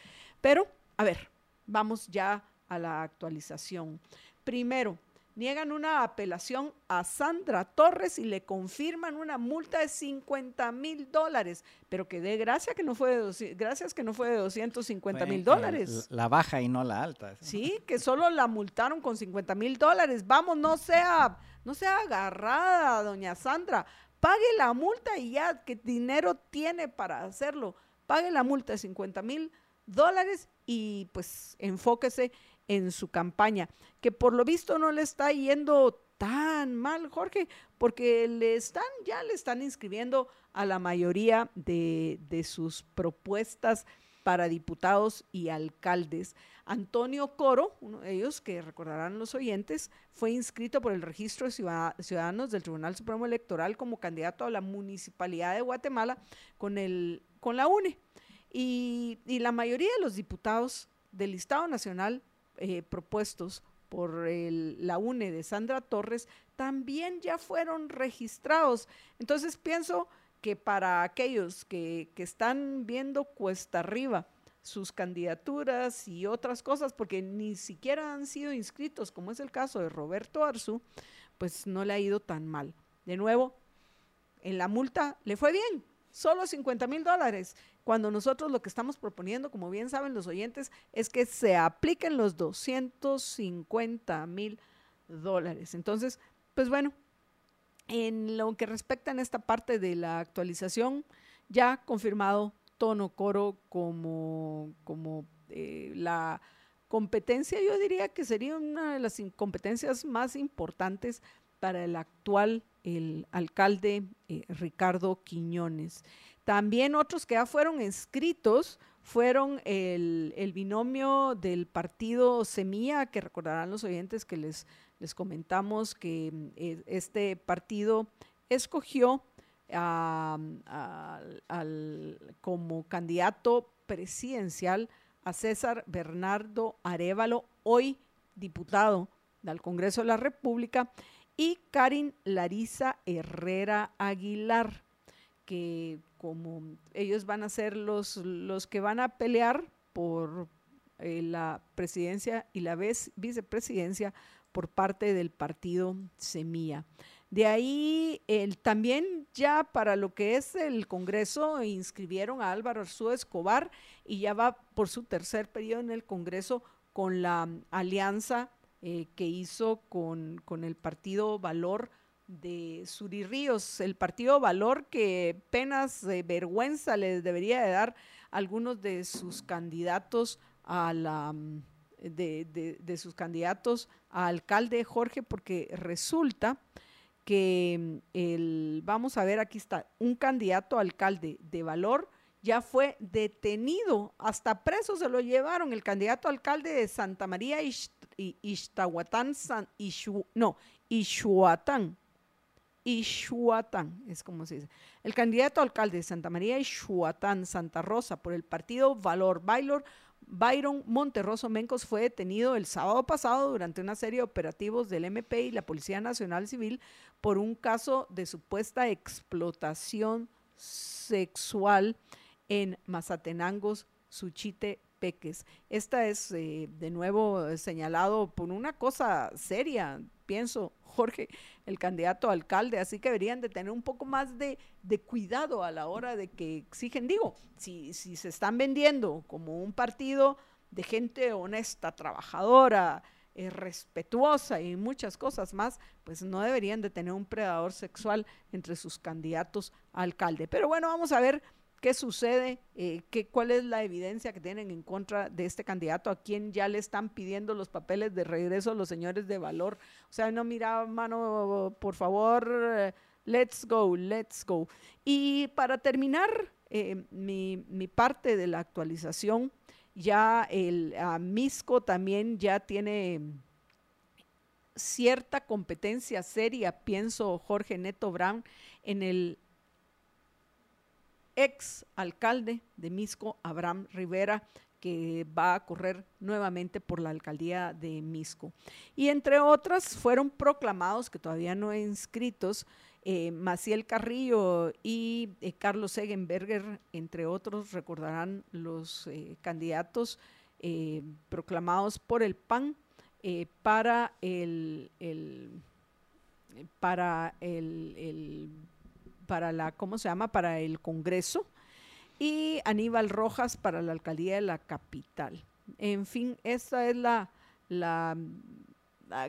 Pero, a ver, vamos ya a la actualización. Primero, niegan una apelación a Sandra Torres y le confirman una multa de 50 mil dólares, pero que dé gracia que no fue de gracias que no fue de 250 mil dólares. La, baja y no la alta. Sí, que solo la multaron con 50 mil dólares. Vamos, no sea, no sea agarrada, doña Sandra. Pague la multa y ya, que dinero tiene para hacerlo. Pague la multa de 50 mil dólares y pues enfóquese en su campaña, que por lo visto no le está yendo tan mal, Jorge, porque le están, ya le están inscribiendo a la mayoría de, de sus propuestas para diputados y alcaldes. Antonio Coro, uno de ellos que recordarán los oyentes, fue inscrito por el registro de ciudadanos del Tribunal Supremo Electoral como candidato a la municipalidad de Guatemala con, el, con la UNE. Y, y la mayoría de los diputados del Estado Nacional eh, propuestos por la UNE de Sandra Torres también ya fueron registrados. Entonces pienso que para aquellos que, que están viendo cuesta arriba sus candidaturas y otras cosas, porque ni siquiera han sido inscritos, como es el caso de Roberto Arzu, pues no le ha ido tan mal. De nuevo, en la multa le fue bien, solo 50 mil dólares, cuando nosotros lo que estamos proponiendo, como bien saben los oyentes, es que se apliquen los 250 mil dólares. Entonces, pues bueno, en lo que respecta en esta parte de la actualización, ya confirmado tono coro como, como eh, la competencia, yo diría que sería una de las competencias más importantes para el actual el alcalde eh, Ricardo Quiñones. También otros que ya fueron escritos fueron el, binomio del partido Semilla, que recordarán los oyentes que les, les comentamos que eh, este partido escogió como candidato presidencial a César Bernardo Arevalo, hoy diputado del Congreso de la República, y Karin Larisa Herrera Aguilar, que como ellos van a ser los, los que van a pelear por eh, la presidencia y la vicepresidencia por parte del partido Semilla. De ahí el, también ya para lo que es el Congreso inscribieron a Álvaro Arzú Escobar y ya va por su tercer periodo en el Congreso con la alianza eh, que hizo con, con, el partido Valor de Suri Ríos, el partido Valor que apenas de vergüenza les debería de dar algunos de sus candidatos a la de, de, sus candidatos a alcalde Jorge, porque resulta que el, vamos a ver, aquí está, un candidato alcalde de valor ya fue detenido, hasta preso se lo llevaron, el candidato alcalde de Santa María Ixtahuatán, no, Ixhuatán, Ixhuatán, es como se dice. El candidato alcalde de Santa María Ixhuatán, Santa Rosa, por el partido Valor Baylor, Byron Monterroso Mencos fue detenido el sábado pasado durante una serie de operativos del MP y la Policía Nacional Civil por un caso de supuesta explotación sexual en Mazatenangos, Suchite, Peques. Esta es eh, de nuevo señalado por una cosa seria, pienso, Jorge, el candidato a alcalde, así que deberían de tener un poco más de, cuidado a la hora de que exigen, digo, si, si se están vendiendo como un partido de gente honesta, trabajadora, eh, respetuosa y muchas cosas más, pues no deberían de tener un predador sexual entre sus candidatos a alcalde. Pero bueno, vamos a ver qué sucede, eh, qué, cuál es la evidencia que tienen en contra de este candidato, a quien ya le están pidiendo los papeles de regreso los señores de valor. O sea, no mira, mano, por favor, eh, let's go, let's go. Y para terminar eh, mi, mi, parte de la actualización, ya el Misco también ya tiene cierta competencia seria, pienso Jorge Neto Brown, en el ex alcalde de Misco, Abraham Rivera, que va a correr nuevamente por la alcaldía de Misco. Y entre otras fueron proclamados, que todavía no inscritos, eh, Maciel Carrillo y eh, Carlos Egenberger, entre otros, recordarán los eh, candidatos proclamados por el PAN para el, para el para la, ¿cómo se llama? Para el Congreso y Aníbal Rojas para la alcaldía de la capital. En fin, esta es la, la,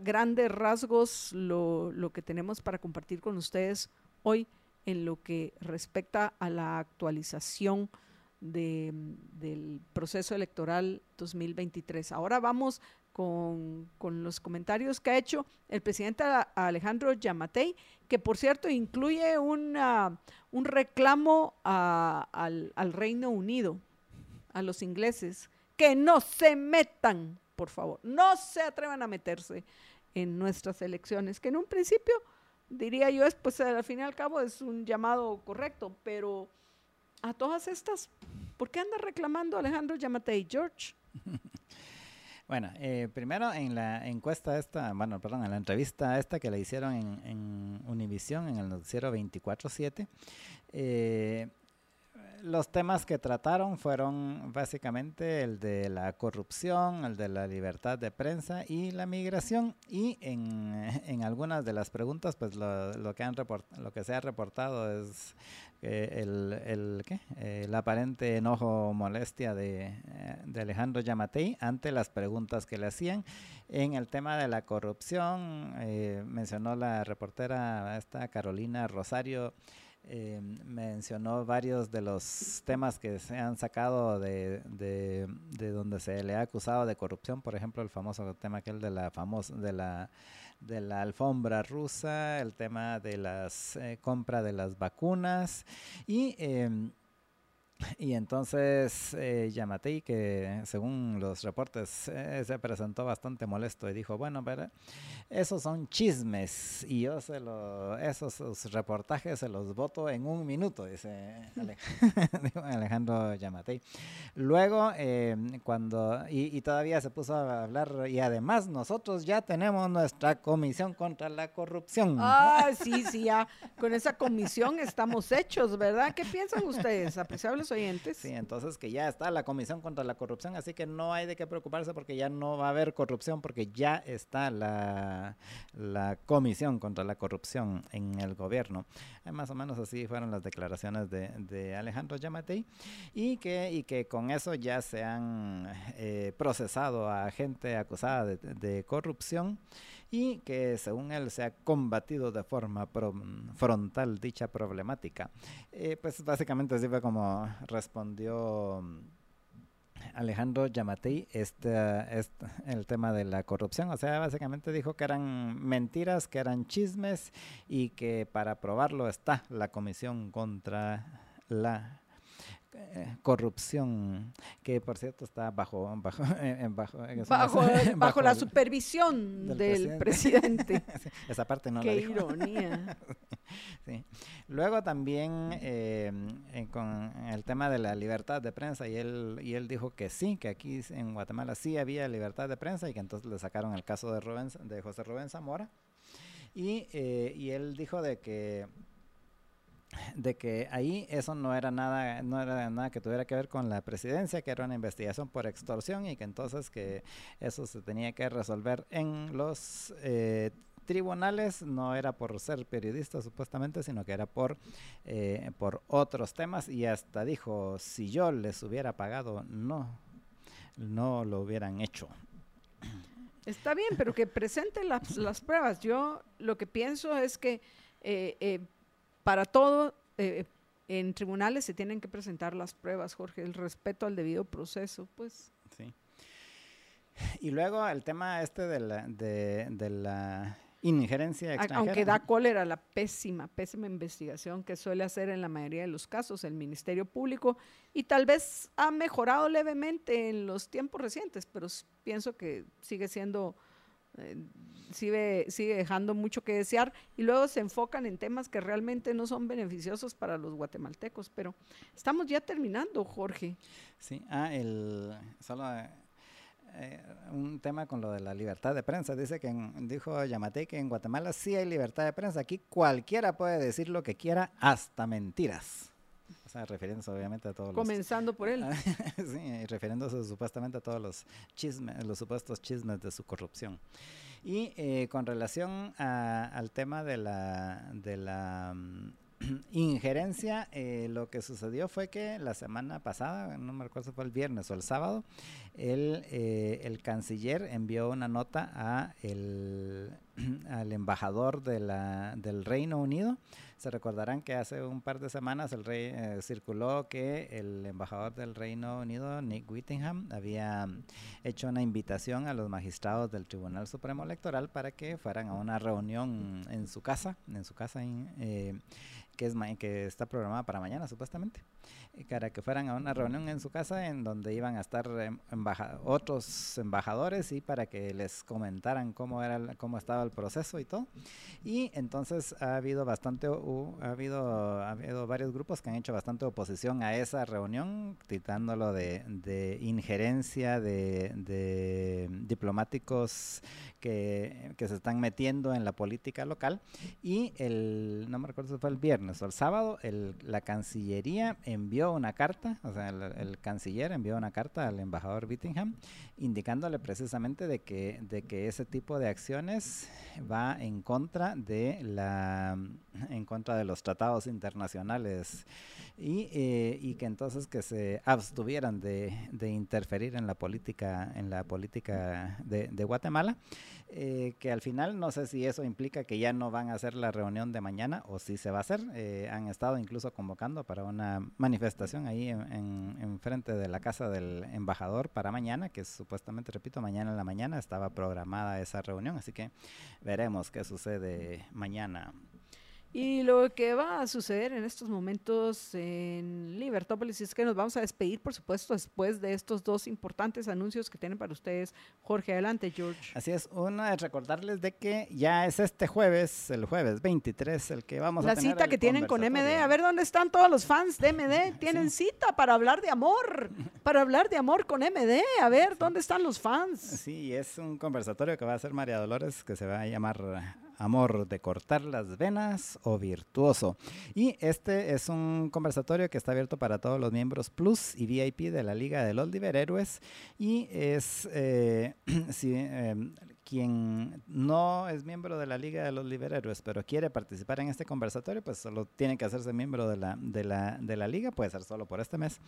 grandes rasgos lo, lo, que tenemos para compartir con ustedes hoy en lo que respecta a la actualización de, del proceso electoral 2023. Ahora vamos con, los comentarios que ha hecho el presidente Alejandro Yamatei, que por cierto incluye una, un reclamo al, al Reino Unido, a los ingleses, que no se metan, por favor, no se atrevan a meterse en nuestras elecciones, que en un principio diría yo es, pues al fin y al cabo es un llamado correcto, pero a todas estas, ¿por qué anda reclamando Alejandro Yamatei, George? Bueno, eh, primero en la encuesta esta, bueno, perdón, en la entrevista esta que le hicieron en, en Univisión, en el noticiero 24-7, eh, los temas que trataron fueron básicamente el de la corrupción, el de la libertad de prensa y la migración. Y en, en algunas de las preguntas, pues lo, que, han lo que se ha reportado es eh, el, el, ¿qué? el aparente enojo o molestia de, eh, de, Alejandro Yamatei ante las preguntas que le hacían. En el tema de la corrupción, eh, mencionó la reportera esta Carolina Rosario. Eh, mencionó varios de los temas que se han sacado de, de, de, donde se le ha acusado de corrupción, por ejemplo, el famoso tema aquel de la famosa de la de la alfombra rusa, el tema de las eh, compra de las vacunas. Y eh, y entonces eh, Yamatei, que según los reportes eh, se presentó bastante molesto y dijo, bueno, pero esos son chismes y yo se lo, esos reportajes se los voto en un minuto, dice Alejandro Yamatei. Luego, eh, cuando, y, y, todavía se puso a hablar, y además nosotros ya tenemos nuestra comisión contra la corrupción. Ah, sí, sí, ya con esa comisión estamos hechos, ¿verdad? ¿Qué piensan ustedes, apreciables oyentes. Sí, entonces que ya está la Comisión contra la Corrupción, así que no hay de qué preocuparse porque ya no va a haber corrupción porque ya está la, la Comisión contra la Corrupción en el gobierno. Eh, más o menos así fueron las declaraciones de, de Alejandro Yamatei y que, y que con eso ya se han eh, procesado a gente acusada de, de corrupción y que según él se ha combatido de forma frontal dicha problemática. Eh, pues básicamente así fue como respondió mm, Alejandro Yamatei este, este, el tema de la corrupción. O sea, básicamente dijo que eran mentiras, que eran chismes y que para probarlo está la Comisión contra la eh, corrupción, que por cierto está bajo bajo eh, bajo, bajo, bajo, la supervisión del, del presidente. Esa parte no Qué la dijo. ironía. sí. Luego también eh, con el tema de la libertad de prensa y él y él dijo que sí, que aquí en Guatemala sí había libertad de prensa y que entonces le sacaron el caso de Rubén, de José Rubén Zamora y, y él dijo de que de que ahí eso no era nada no era nada que tuviera que ver con la presidencia que era una investigación por extorsión y que entonces que eso se tenía que resolver en los eh, tribunales. No era por ser periodista supuestamente sino que era por eh, por otros temas. Y hasta dijo si yo les hubiera pagado no no lo hubieran hecho. Está bien pero que presenten las, las pruebas. Yo lo que pienso es que eh, eh, para todo, eh, en tribunales se tienen que presentar las pruebas, Jorge, el respeto al debido proceso, pues. Sí. Y luego el tema este de la, de, de la injerencia extranjera. Aunque da cólera la pésima, pésima investigación que suele hacer en la mayoría de los casos el Ministerio Público y tal vez ha mejorado levemente en los tiempos recientes, pero pienso que sigue siendo eh, sigue, sigue dejando mucho que desear y luego se enfocan en temas que realmente no son beneficiosos para los guatemaltecos. Pero estamos ya terminando, Jorge. Sí, ah, el, solo eh, un tema con lo de la libertad de prensa. Dice que en, dijo Yamate que en Guatemala sí hay libertad de prensa. Aquí cualquiera puede decir lo que quiera, hasta mentiras. O sea, refiriéndose obviamente a todos Comenzando los, por él. sí, refiriéndose supuestamente a todos los chismes, los supuestos chismes de su corrupción. Y eh, con relación a, al tema de la, de la um, injerencia, eh, lo que sucedió fue que la semana pasada, no me recuerdo si fue el viernes o el sábado, el, eh, el canciller envió una nota a el, al embajador de la, del Reino Unido. Se recordarán que hace un par de semanas el rey eh, circuló que el embajador del Reino Unido, Nick Whittingham, había hecho una invitación a los magistrados del Tribunal Supremo Electoral para que fueran a una reunión en su casa, en su casa eh, que, es que está programada para mañana supuestamente. Para que fueran a una reunión en su casa en donde iban a estar em, otros embajadores y para que les comentaran cómo era cómo estaba el proceso y todo. Y entonces ha habido bastante ha habido ha habido varios grupos que han hecho bastante oposición a esa reunión titándolo de, de injerencia de, de diplomáticos que, que, se están metiendo en la política local. Y el no me recuerdo si fue el viernes el sábado, el, la Cancillería envió una carta, o sea, el, canciller envió una carta al embajador Whittingham indicándole precisamente de que, de que ese tipo de acciones va en contra de la en contra de los tratados internacionales y, eh, y que entonces que se abstuvieran de, de, interferir en la política en la política de, de Guatemala eh, que al final no sé si eso implica que ya no van a hacer la reunión de mañana o si se va a hacer. Eh, han estado incluso convocando para una manifestación ahí en, en, frente de la casa del embajador para mañana, que supuestamente, repito, mañana en la mañana estaba programada esa reunión, así que veremos qué sucede mañana. Y lo que va a suceder en estos momentos en Libertópolis es que nos vamos a despedir, por supuesto, después de estos dos importantes anuncios que tienen para ustedes. Jorge, adelante, George. Así es, uno es recordarles de que ya es este jueves, el jueves 23, el que vamos La a tener. La cita que tienen con MD. A ver dónde están todos los fans de MD. Tienen sí. cita para hablar de amor, para hablar de amor con MD. A ver, ¿dónde están los fans? Sí, es un conversatorio que va a hacer María Dolores, que se va a llamar Amor de cortar las venas o virtuoso. Y este es un conversatorio que está abierto para todos los miembros Plus y VIP de la Liga de los Liberhéroes y es eh, si, eh, quien no es miembro de la Liga de los Liberhéroes, pero quiere participar en este conversatorio, pues solo tiene que hacerse miembro de la, de la, de la Liga, puede ser solo por este mes.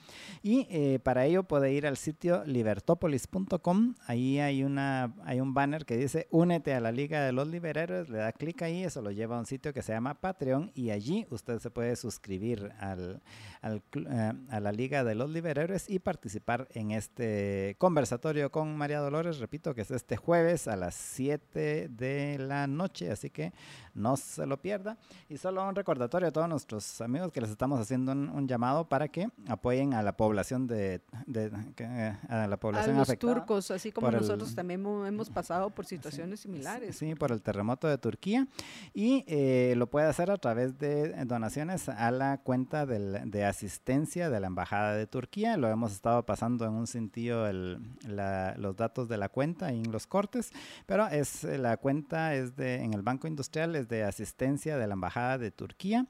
Y eh, para ello puede ir al sitio libertopolis.com, ahí hay, una, hay un banner que dice Únete a la Liga de los Liberhéroes, le da clic ahí, eso lo lleva a un sitio que se llama Patreon y allí usted se puede suscribir al, al eh, a la Liga de los Liberhéroes y participar en este conversatorio con María Dolores, repito que es este jueves a las 7 de la noche, así que no se lo pierda. Y solo un recordatorio a todos nuestros amigos que les estamos haciendo un, un llamado para que apoyen a la población de, de, de a la población a los afectada turcos, así como nosotros el, también hemos pasado por situaciones sí, similares. Sí, por el terremoto de Turquía y eh, lo puede hacer a través de donaciones a la cuenta del, de asistencia de la embajada de Turquía. Lo hemos estado pasando en un sentido el, la, los datos de la cuenta y en los cortes, pero es la cuenta es de en el Banco Industrial de asistencia de la embajada de Turquía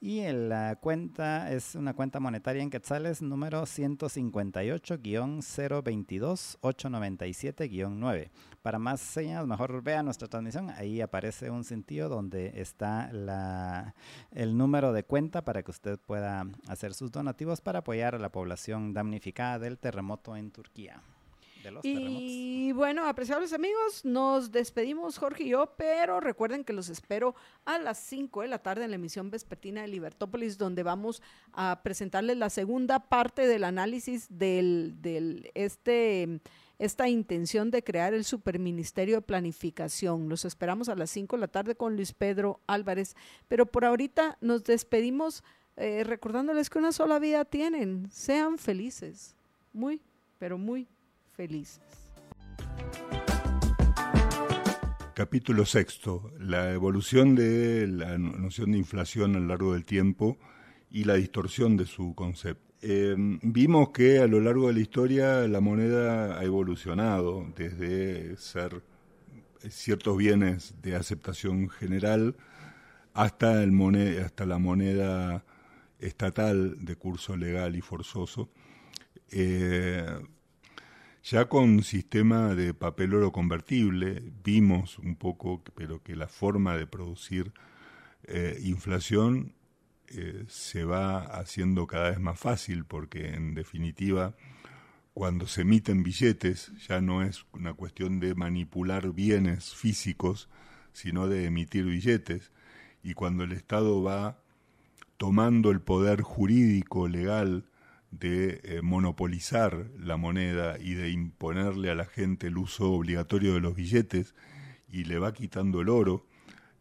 y la cuenta es una cuenta monetaria en quetzales número 158-022-897-9. Para más señas, mejor vea nuestra transmisión, ahí aparece un sentido donde está la, el número de cuenta para que usted pueda hacer sus donativos para apoyar a la población damnificada del terremoto en Turquía. Y bueno, apreciables amigos, nos despedimos Jorge y yo, pero recuerden que los espero a las 5 de la tarde en la emisión vespertina de Libertópolis, donde vamos a presentarles la segunda parte del análisis del, este esta intención de crear el Superministerio de Planificación. Los esperamos a las 5 de la tarde con Luis Pedro Álvarez, pero por ahorita nos despedimos eh, recordándoles que una sola vida tienen. Sean felices, muy, pero muy Capítulo sexto. La evolución de la noción de inflación a lo largo del tiempo y la distorsión de su concepto. Eh, vimos que a lo largo de la historia la moneda ha evolucionado desde ser ciertos bienes de aceptación general hasta, el hasta la moneda estatal de curso legal y forzoso. Eh, ya con sistema de papel oro convertible vimos un poco, pero que la forma de producir eh, inflación eh, se va haciendo cada vez más fácil porque en definitiva cuando se emiten billetes ya no es una cuestión de manipular bienes físicos, sino de emitir billetes. Y cuando el Estado va tomando el poder jurídico, legal, de eh, monopolizar la moneda y de imponerle a la gente el uso obligatorio de los billetes y le va quitando el oro,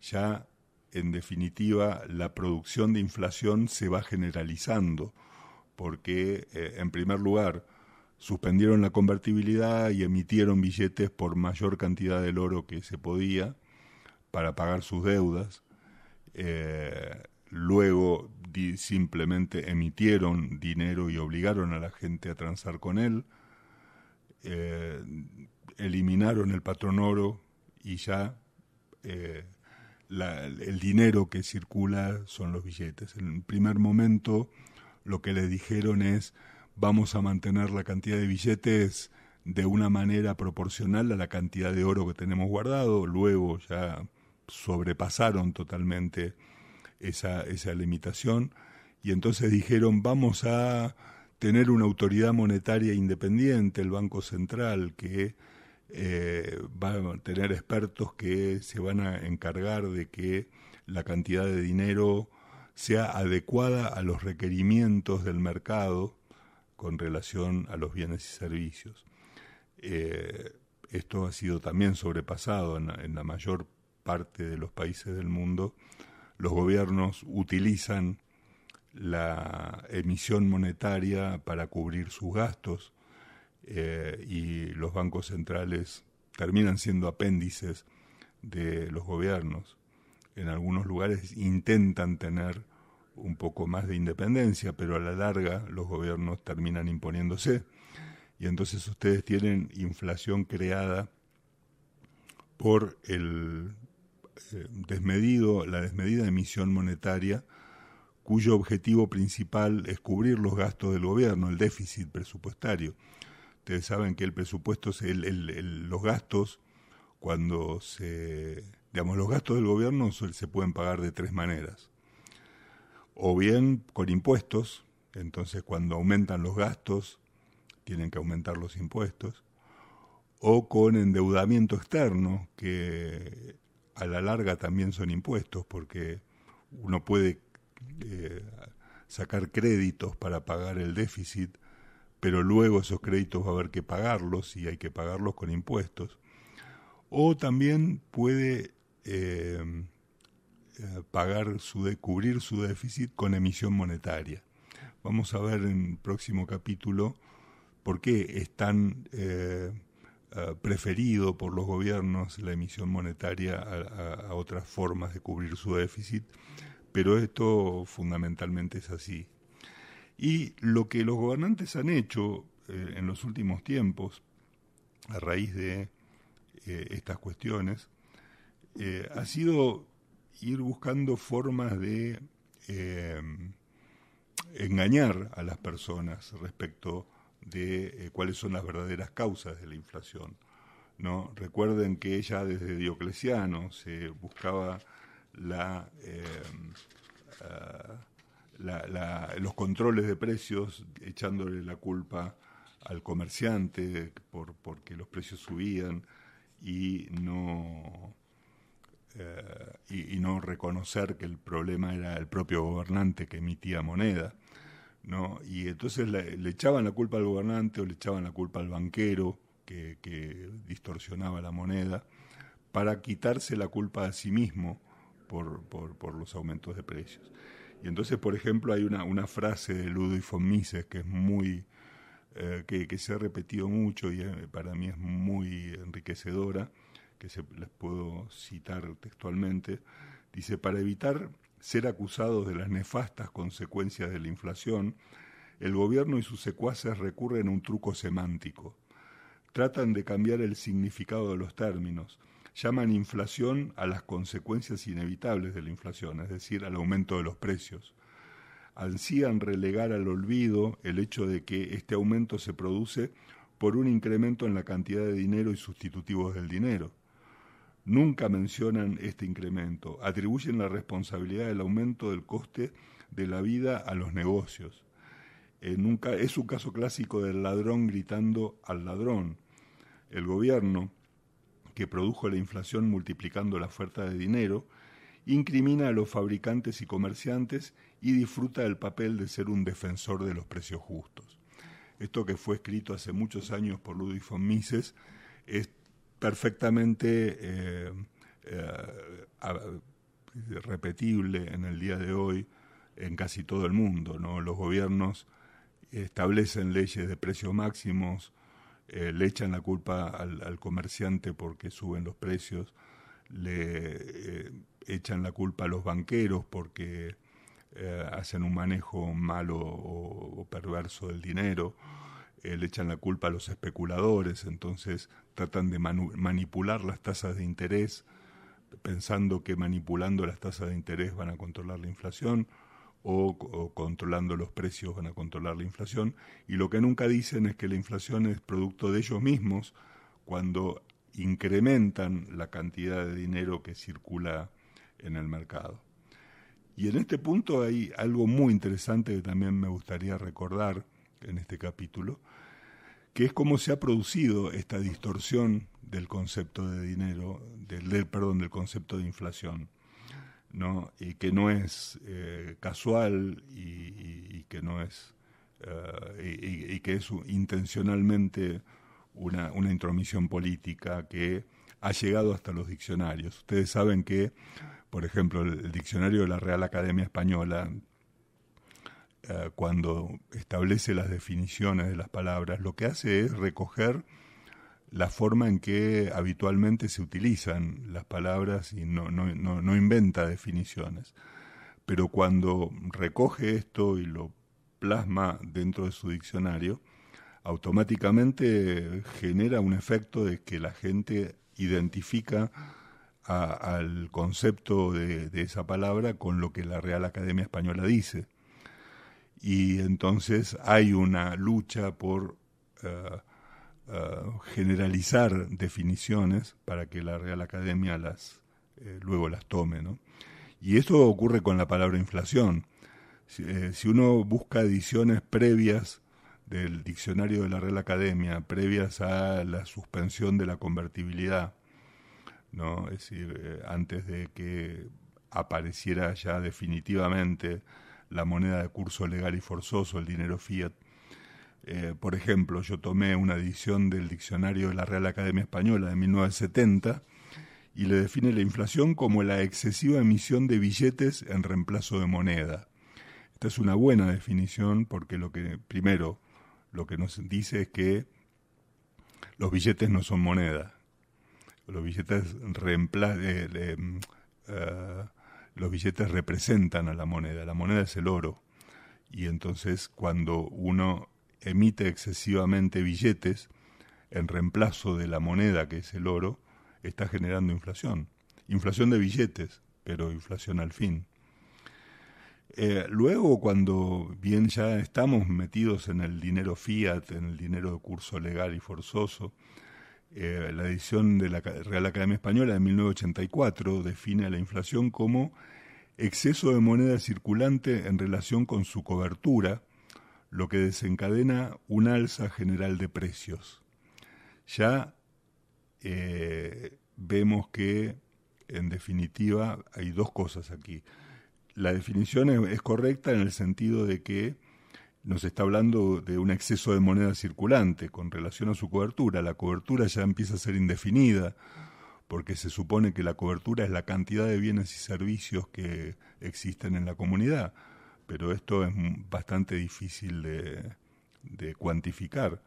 ya en definitiva la producción de inflación se va generalizando, porque eh, en primer lugar suspendieron la convertibilidad y emitieron billetes por mayor cantidad del oro que se podía para pagar sus deudas. Eh, luego simplemente emitieron dinero y obligaron a la gente a transar con él. Eh, eliminaron el patrón oro y ya eh, el dinero que circula son los billetes. En el primer momento lo que le dijeron es vamos a mantener la cantidad de billetes de una manera proporcional a la cantidad de oro que tenemos guardado, luego ya sobrepasaron totalmente esa, limitación y entonces dijeron vamos a tener una autoridad monetaria independiente, el Banco Central, que eh, va a tener expertos que se van a encargar de que la cantidad de dinero sea adecuada a los requerimientos del mercado con relación a los bienes y servicios. Eh, esto ha sido también sobrepasado en la mayor parte de los países del mundo. Los gobiernos utilizan la emisión monetaria para cubrir sus gastos eh, y los bancos centrales terminan siendo apéndices de los gobiernos. En algunos lugares intentan tener un poco más de independencia, pero a la larga los gobiernos terminan imponiéndose. Y entonces ustedes tienen inflación creada por el desmedido, la desmedida emisión monetaria, cuyo objetivo principal es cubrir los gastos del gobierno, el déficit presupuestario. Ustedes saben que el presupuesto, los gastos, cuando se, digamos, los gastos del gobierno se pueden pagar de tres maneras. O bien con impuestos, entonces cuando aumentan los gastos, tienen que aumentar los impuestos, o con endeudamiento externo, que a la larga también son impuestos, porque uno puede eh, sacar créditos para pagar el déficit pero luego esos créditos va a haber que pagarlos y hay que pagarlos con impuestos. O también puede eh, pagar su cubrir su déficit con emisión monetaria. Vamos a ver en el próximo capítulo por qué es tan eh, preferido por los gobiernos la emisión monetaria a otras formas de cubrir su déficit, pero esto fundamentalmente es así. Y lo que los gobernantes han hecho eh, en los últimos tiempos, a raíz de eh, estas cuestiones, eh, ha sido ir buscando formas de engañar a las personas respecto de cuáles son las verdaderas causas de la inflación. ¿no? Recuerden que ya desde Diocleciano se buscaba la los controles de precios echándole la culpa al comerciante por porque los precios subían y no eh, y, no reconocer que el problema era el propio gobernante que emitía moneda no y entonces le, echaban la culpa al gobernante o le echaban la culpa al banquero que, que distorsionaba la moneda para quitarse la culpa a sí mismo por, por, los aumentos de precios y entonces, por ejemplo, hay una, una frase de Ludwig von Mises que es muy, eh, que, se ha repetido mucho y eh, para mí es muy enriquecedora, que se, puedo citar textualmente. Dice, para evitar ser acusados de las nefastas consecuencias de la inflación, el gobierno y sus secuaces recurren a un truco semántico. Tratan de cambiar el significado de los términos, llaman inflación a las consecuencias inevitables de la inflación, es decir, al aumento de los precios. Ansían relegar al olvido el hecho de que este aumento se produce por un incremento en la cantidad de dinero y sustitutivos del dinero. Nunca mencionan este incremento, atribuyen la responsabilidad del aumento del coste de la vida a los negocios. es un caso clásico del ladrón gritando al ladrón. El gobierno, que produjo la inflación multiplicando la oferta de dinero, incrimina a los fabricantes y comerciantes y disfruta del papel de ser un defensor de los precios justos. Esto que fue escrito hace muchos años por Ludwig von Mises es perfectamente eh, eh, repetible en el día de hoy en casi todo el mundo. ¿no? Los gobiernos establecen leyes de precios máximos, eh, le echan la culpa al, comerciante porque suben los precios, le echan la culpa a los banqueros porque hacen un manejo malo o, perverso del dinero, le echan la culpa a los especuladores, entonces tratan de manipular las tasas de interés pensando que manipulando las tasas de interés van a controlar la inflación o, controlando los precios van a controlar la inflación. Y lo que nunca dicen es que la inflación es producto de ellos mismos cuando incrementan la cantidad de dinero que circula en el mercado. Y en este punto hay algo muy interesante que también me gustaría recordar en este capítulo, que es cómo se ha producido esta distorsión del concepto de dinero, del, perdón, del concepto de inflación, ¿no? y que no es eh, casual y, que no es eh, y, que es intencionalmente una, una intromisión política que ha llegado hasta los diccionarios. Ustedes saben que, por ejemplo, el diccionario de la Real Academia Española eh, cuando establece las definiciones de las palabras, lo que hace es recoger la forma en que habitualmente se utilizan las palabras y no, no, no, inventa definiciones. Pero cuando recoge esto y lo plasma dentro de su diccionario, automáticamente genera un efecto de que la gente identifica al concepto de, esa palabra con lo que la Real Academia Española dice y entonces hay una lucha por eh, eh, generalizar definiciones para que la Real Academia las eh, luego las tome, ¿no? Y eso ocurre con la palabra inflación. Si, uno busca ediciones previas del diccionario de la Real Academia, previas a la suspensión de la convertibilidad, ¿no? Es decir, antes de que apareciera ya definitivamente la moneda de curso legal y forzoso, el dinero fiat. Eh, por ejemplo, yo tomé una edición del diccionario de la Real Academia Española de 1970 y le define la inflación como la excesiva emisión de billetes en reemplazo de moneda. Esta es una buena definición porque lo que, primero, lo que nos dice es que los billetes no son moneda. Los billetes reemplazan... Eh, los billetes representan a la moneda, la moneda es el oro. Y entonces cuando uno emite excesivamente billetes en reemplazo de la moneda que es el oro, está generando inflación. Inflación de billetes, pero inflación al fin. Eh, luego, cuando bien ya estamos metidos en el dinero fiat, en el dinero de curso legal y forzoso, eh, la edición de la Real Academia Española de 1984 define a la inflación como exceso de moneda circulante en relación con su cobertura, lo que desencadena un alza general de precios. Ya eh, vemos que, en definitiva, hay dos cosas aquí. La definición es correcta en el sentido de que nos está hablando de un exceso de moneda circulante con relación a su cobertura. La cobertura ya empieza a ser indefinida porque se supone que la cobertura es la cantidad de bienes y servicios que existen en la comunidad, pero esto es bastante difícil de, cuantificar.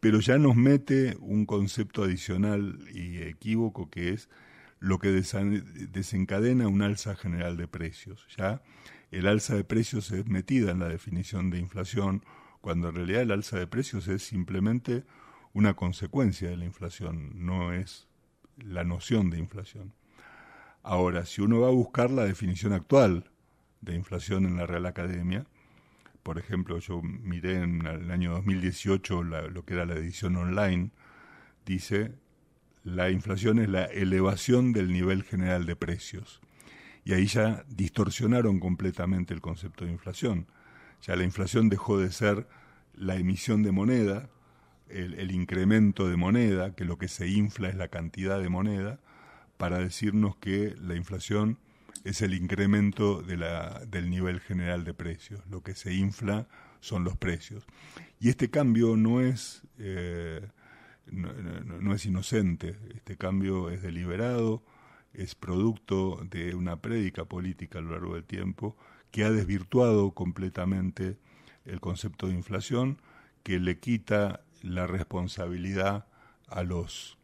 Pero ya nos mete un concepto adicional y equívoco que es lo que desencadena un alza general de precios. Ya el alza de precios es metida en la definición de inflación, cuando en realidad el alza de precios es simplemente una consecuencia de la inflación, no es la noción de inflación. Ahora, si uno va a buscar la definición actual de inflación en la Real Academia, por ejemplo, yo miré en el año 2018 lo que era la edición online, dice, la inflación es la elevación del nivel general de precios y ahí ya distorsionaron completamente el concepto de inflación. Ya la inflación dejó de ser la emisión de moneda, el, incremento de moneda, que lo que se infla es la cantidad de moneda, para decirnos que la inflación es el incremento del nivel general de precios. Lo que se infla son los precios. Y este cambio no es, eh, no, es inocente, este cambio es deliberado, es producto de una prédica política a lo largo del tiempo que ha desvirtuado completamente el concepto de inflación, que le quita la responsabilidad a los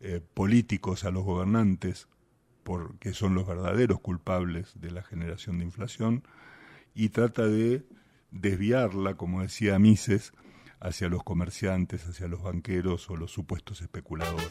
eh, políticos, a los gobernantes, porque son los verdaderos culpables de la generación de inflación, y trata de desviarla, como decía Mises, hacia los comerciantes, hacia los banqueros o los supuestos especuladores.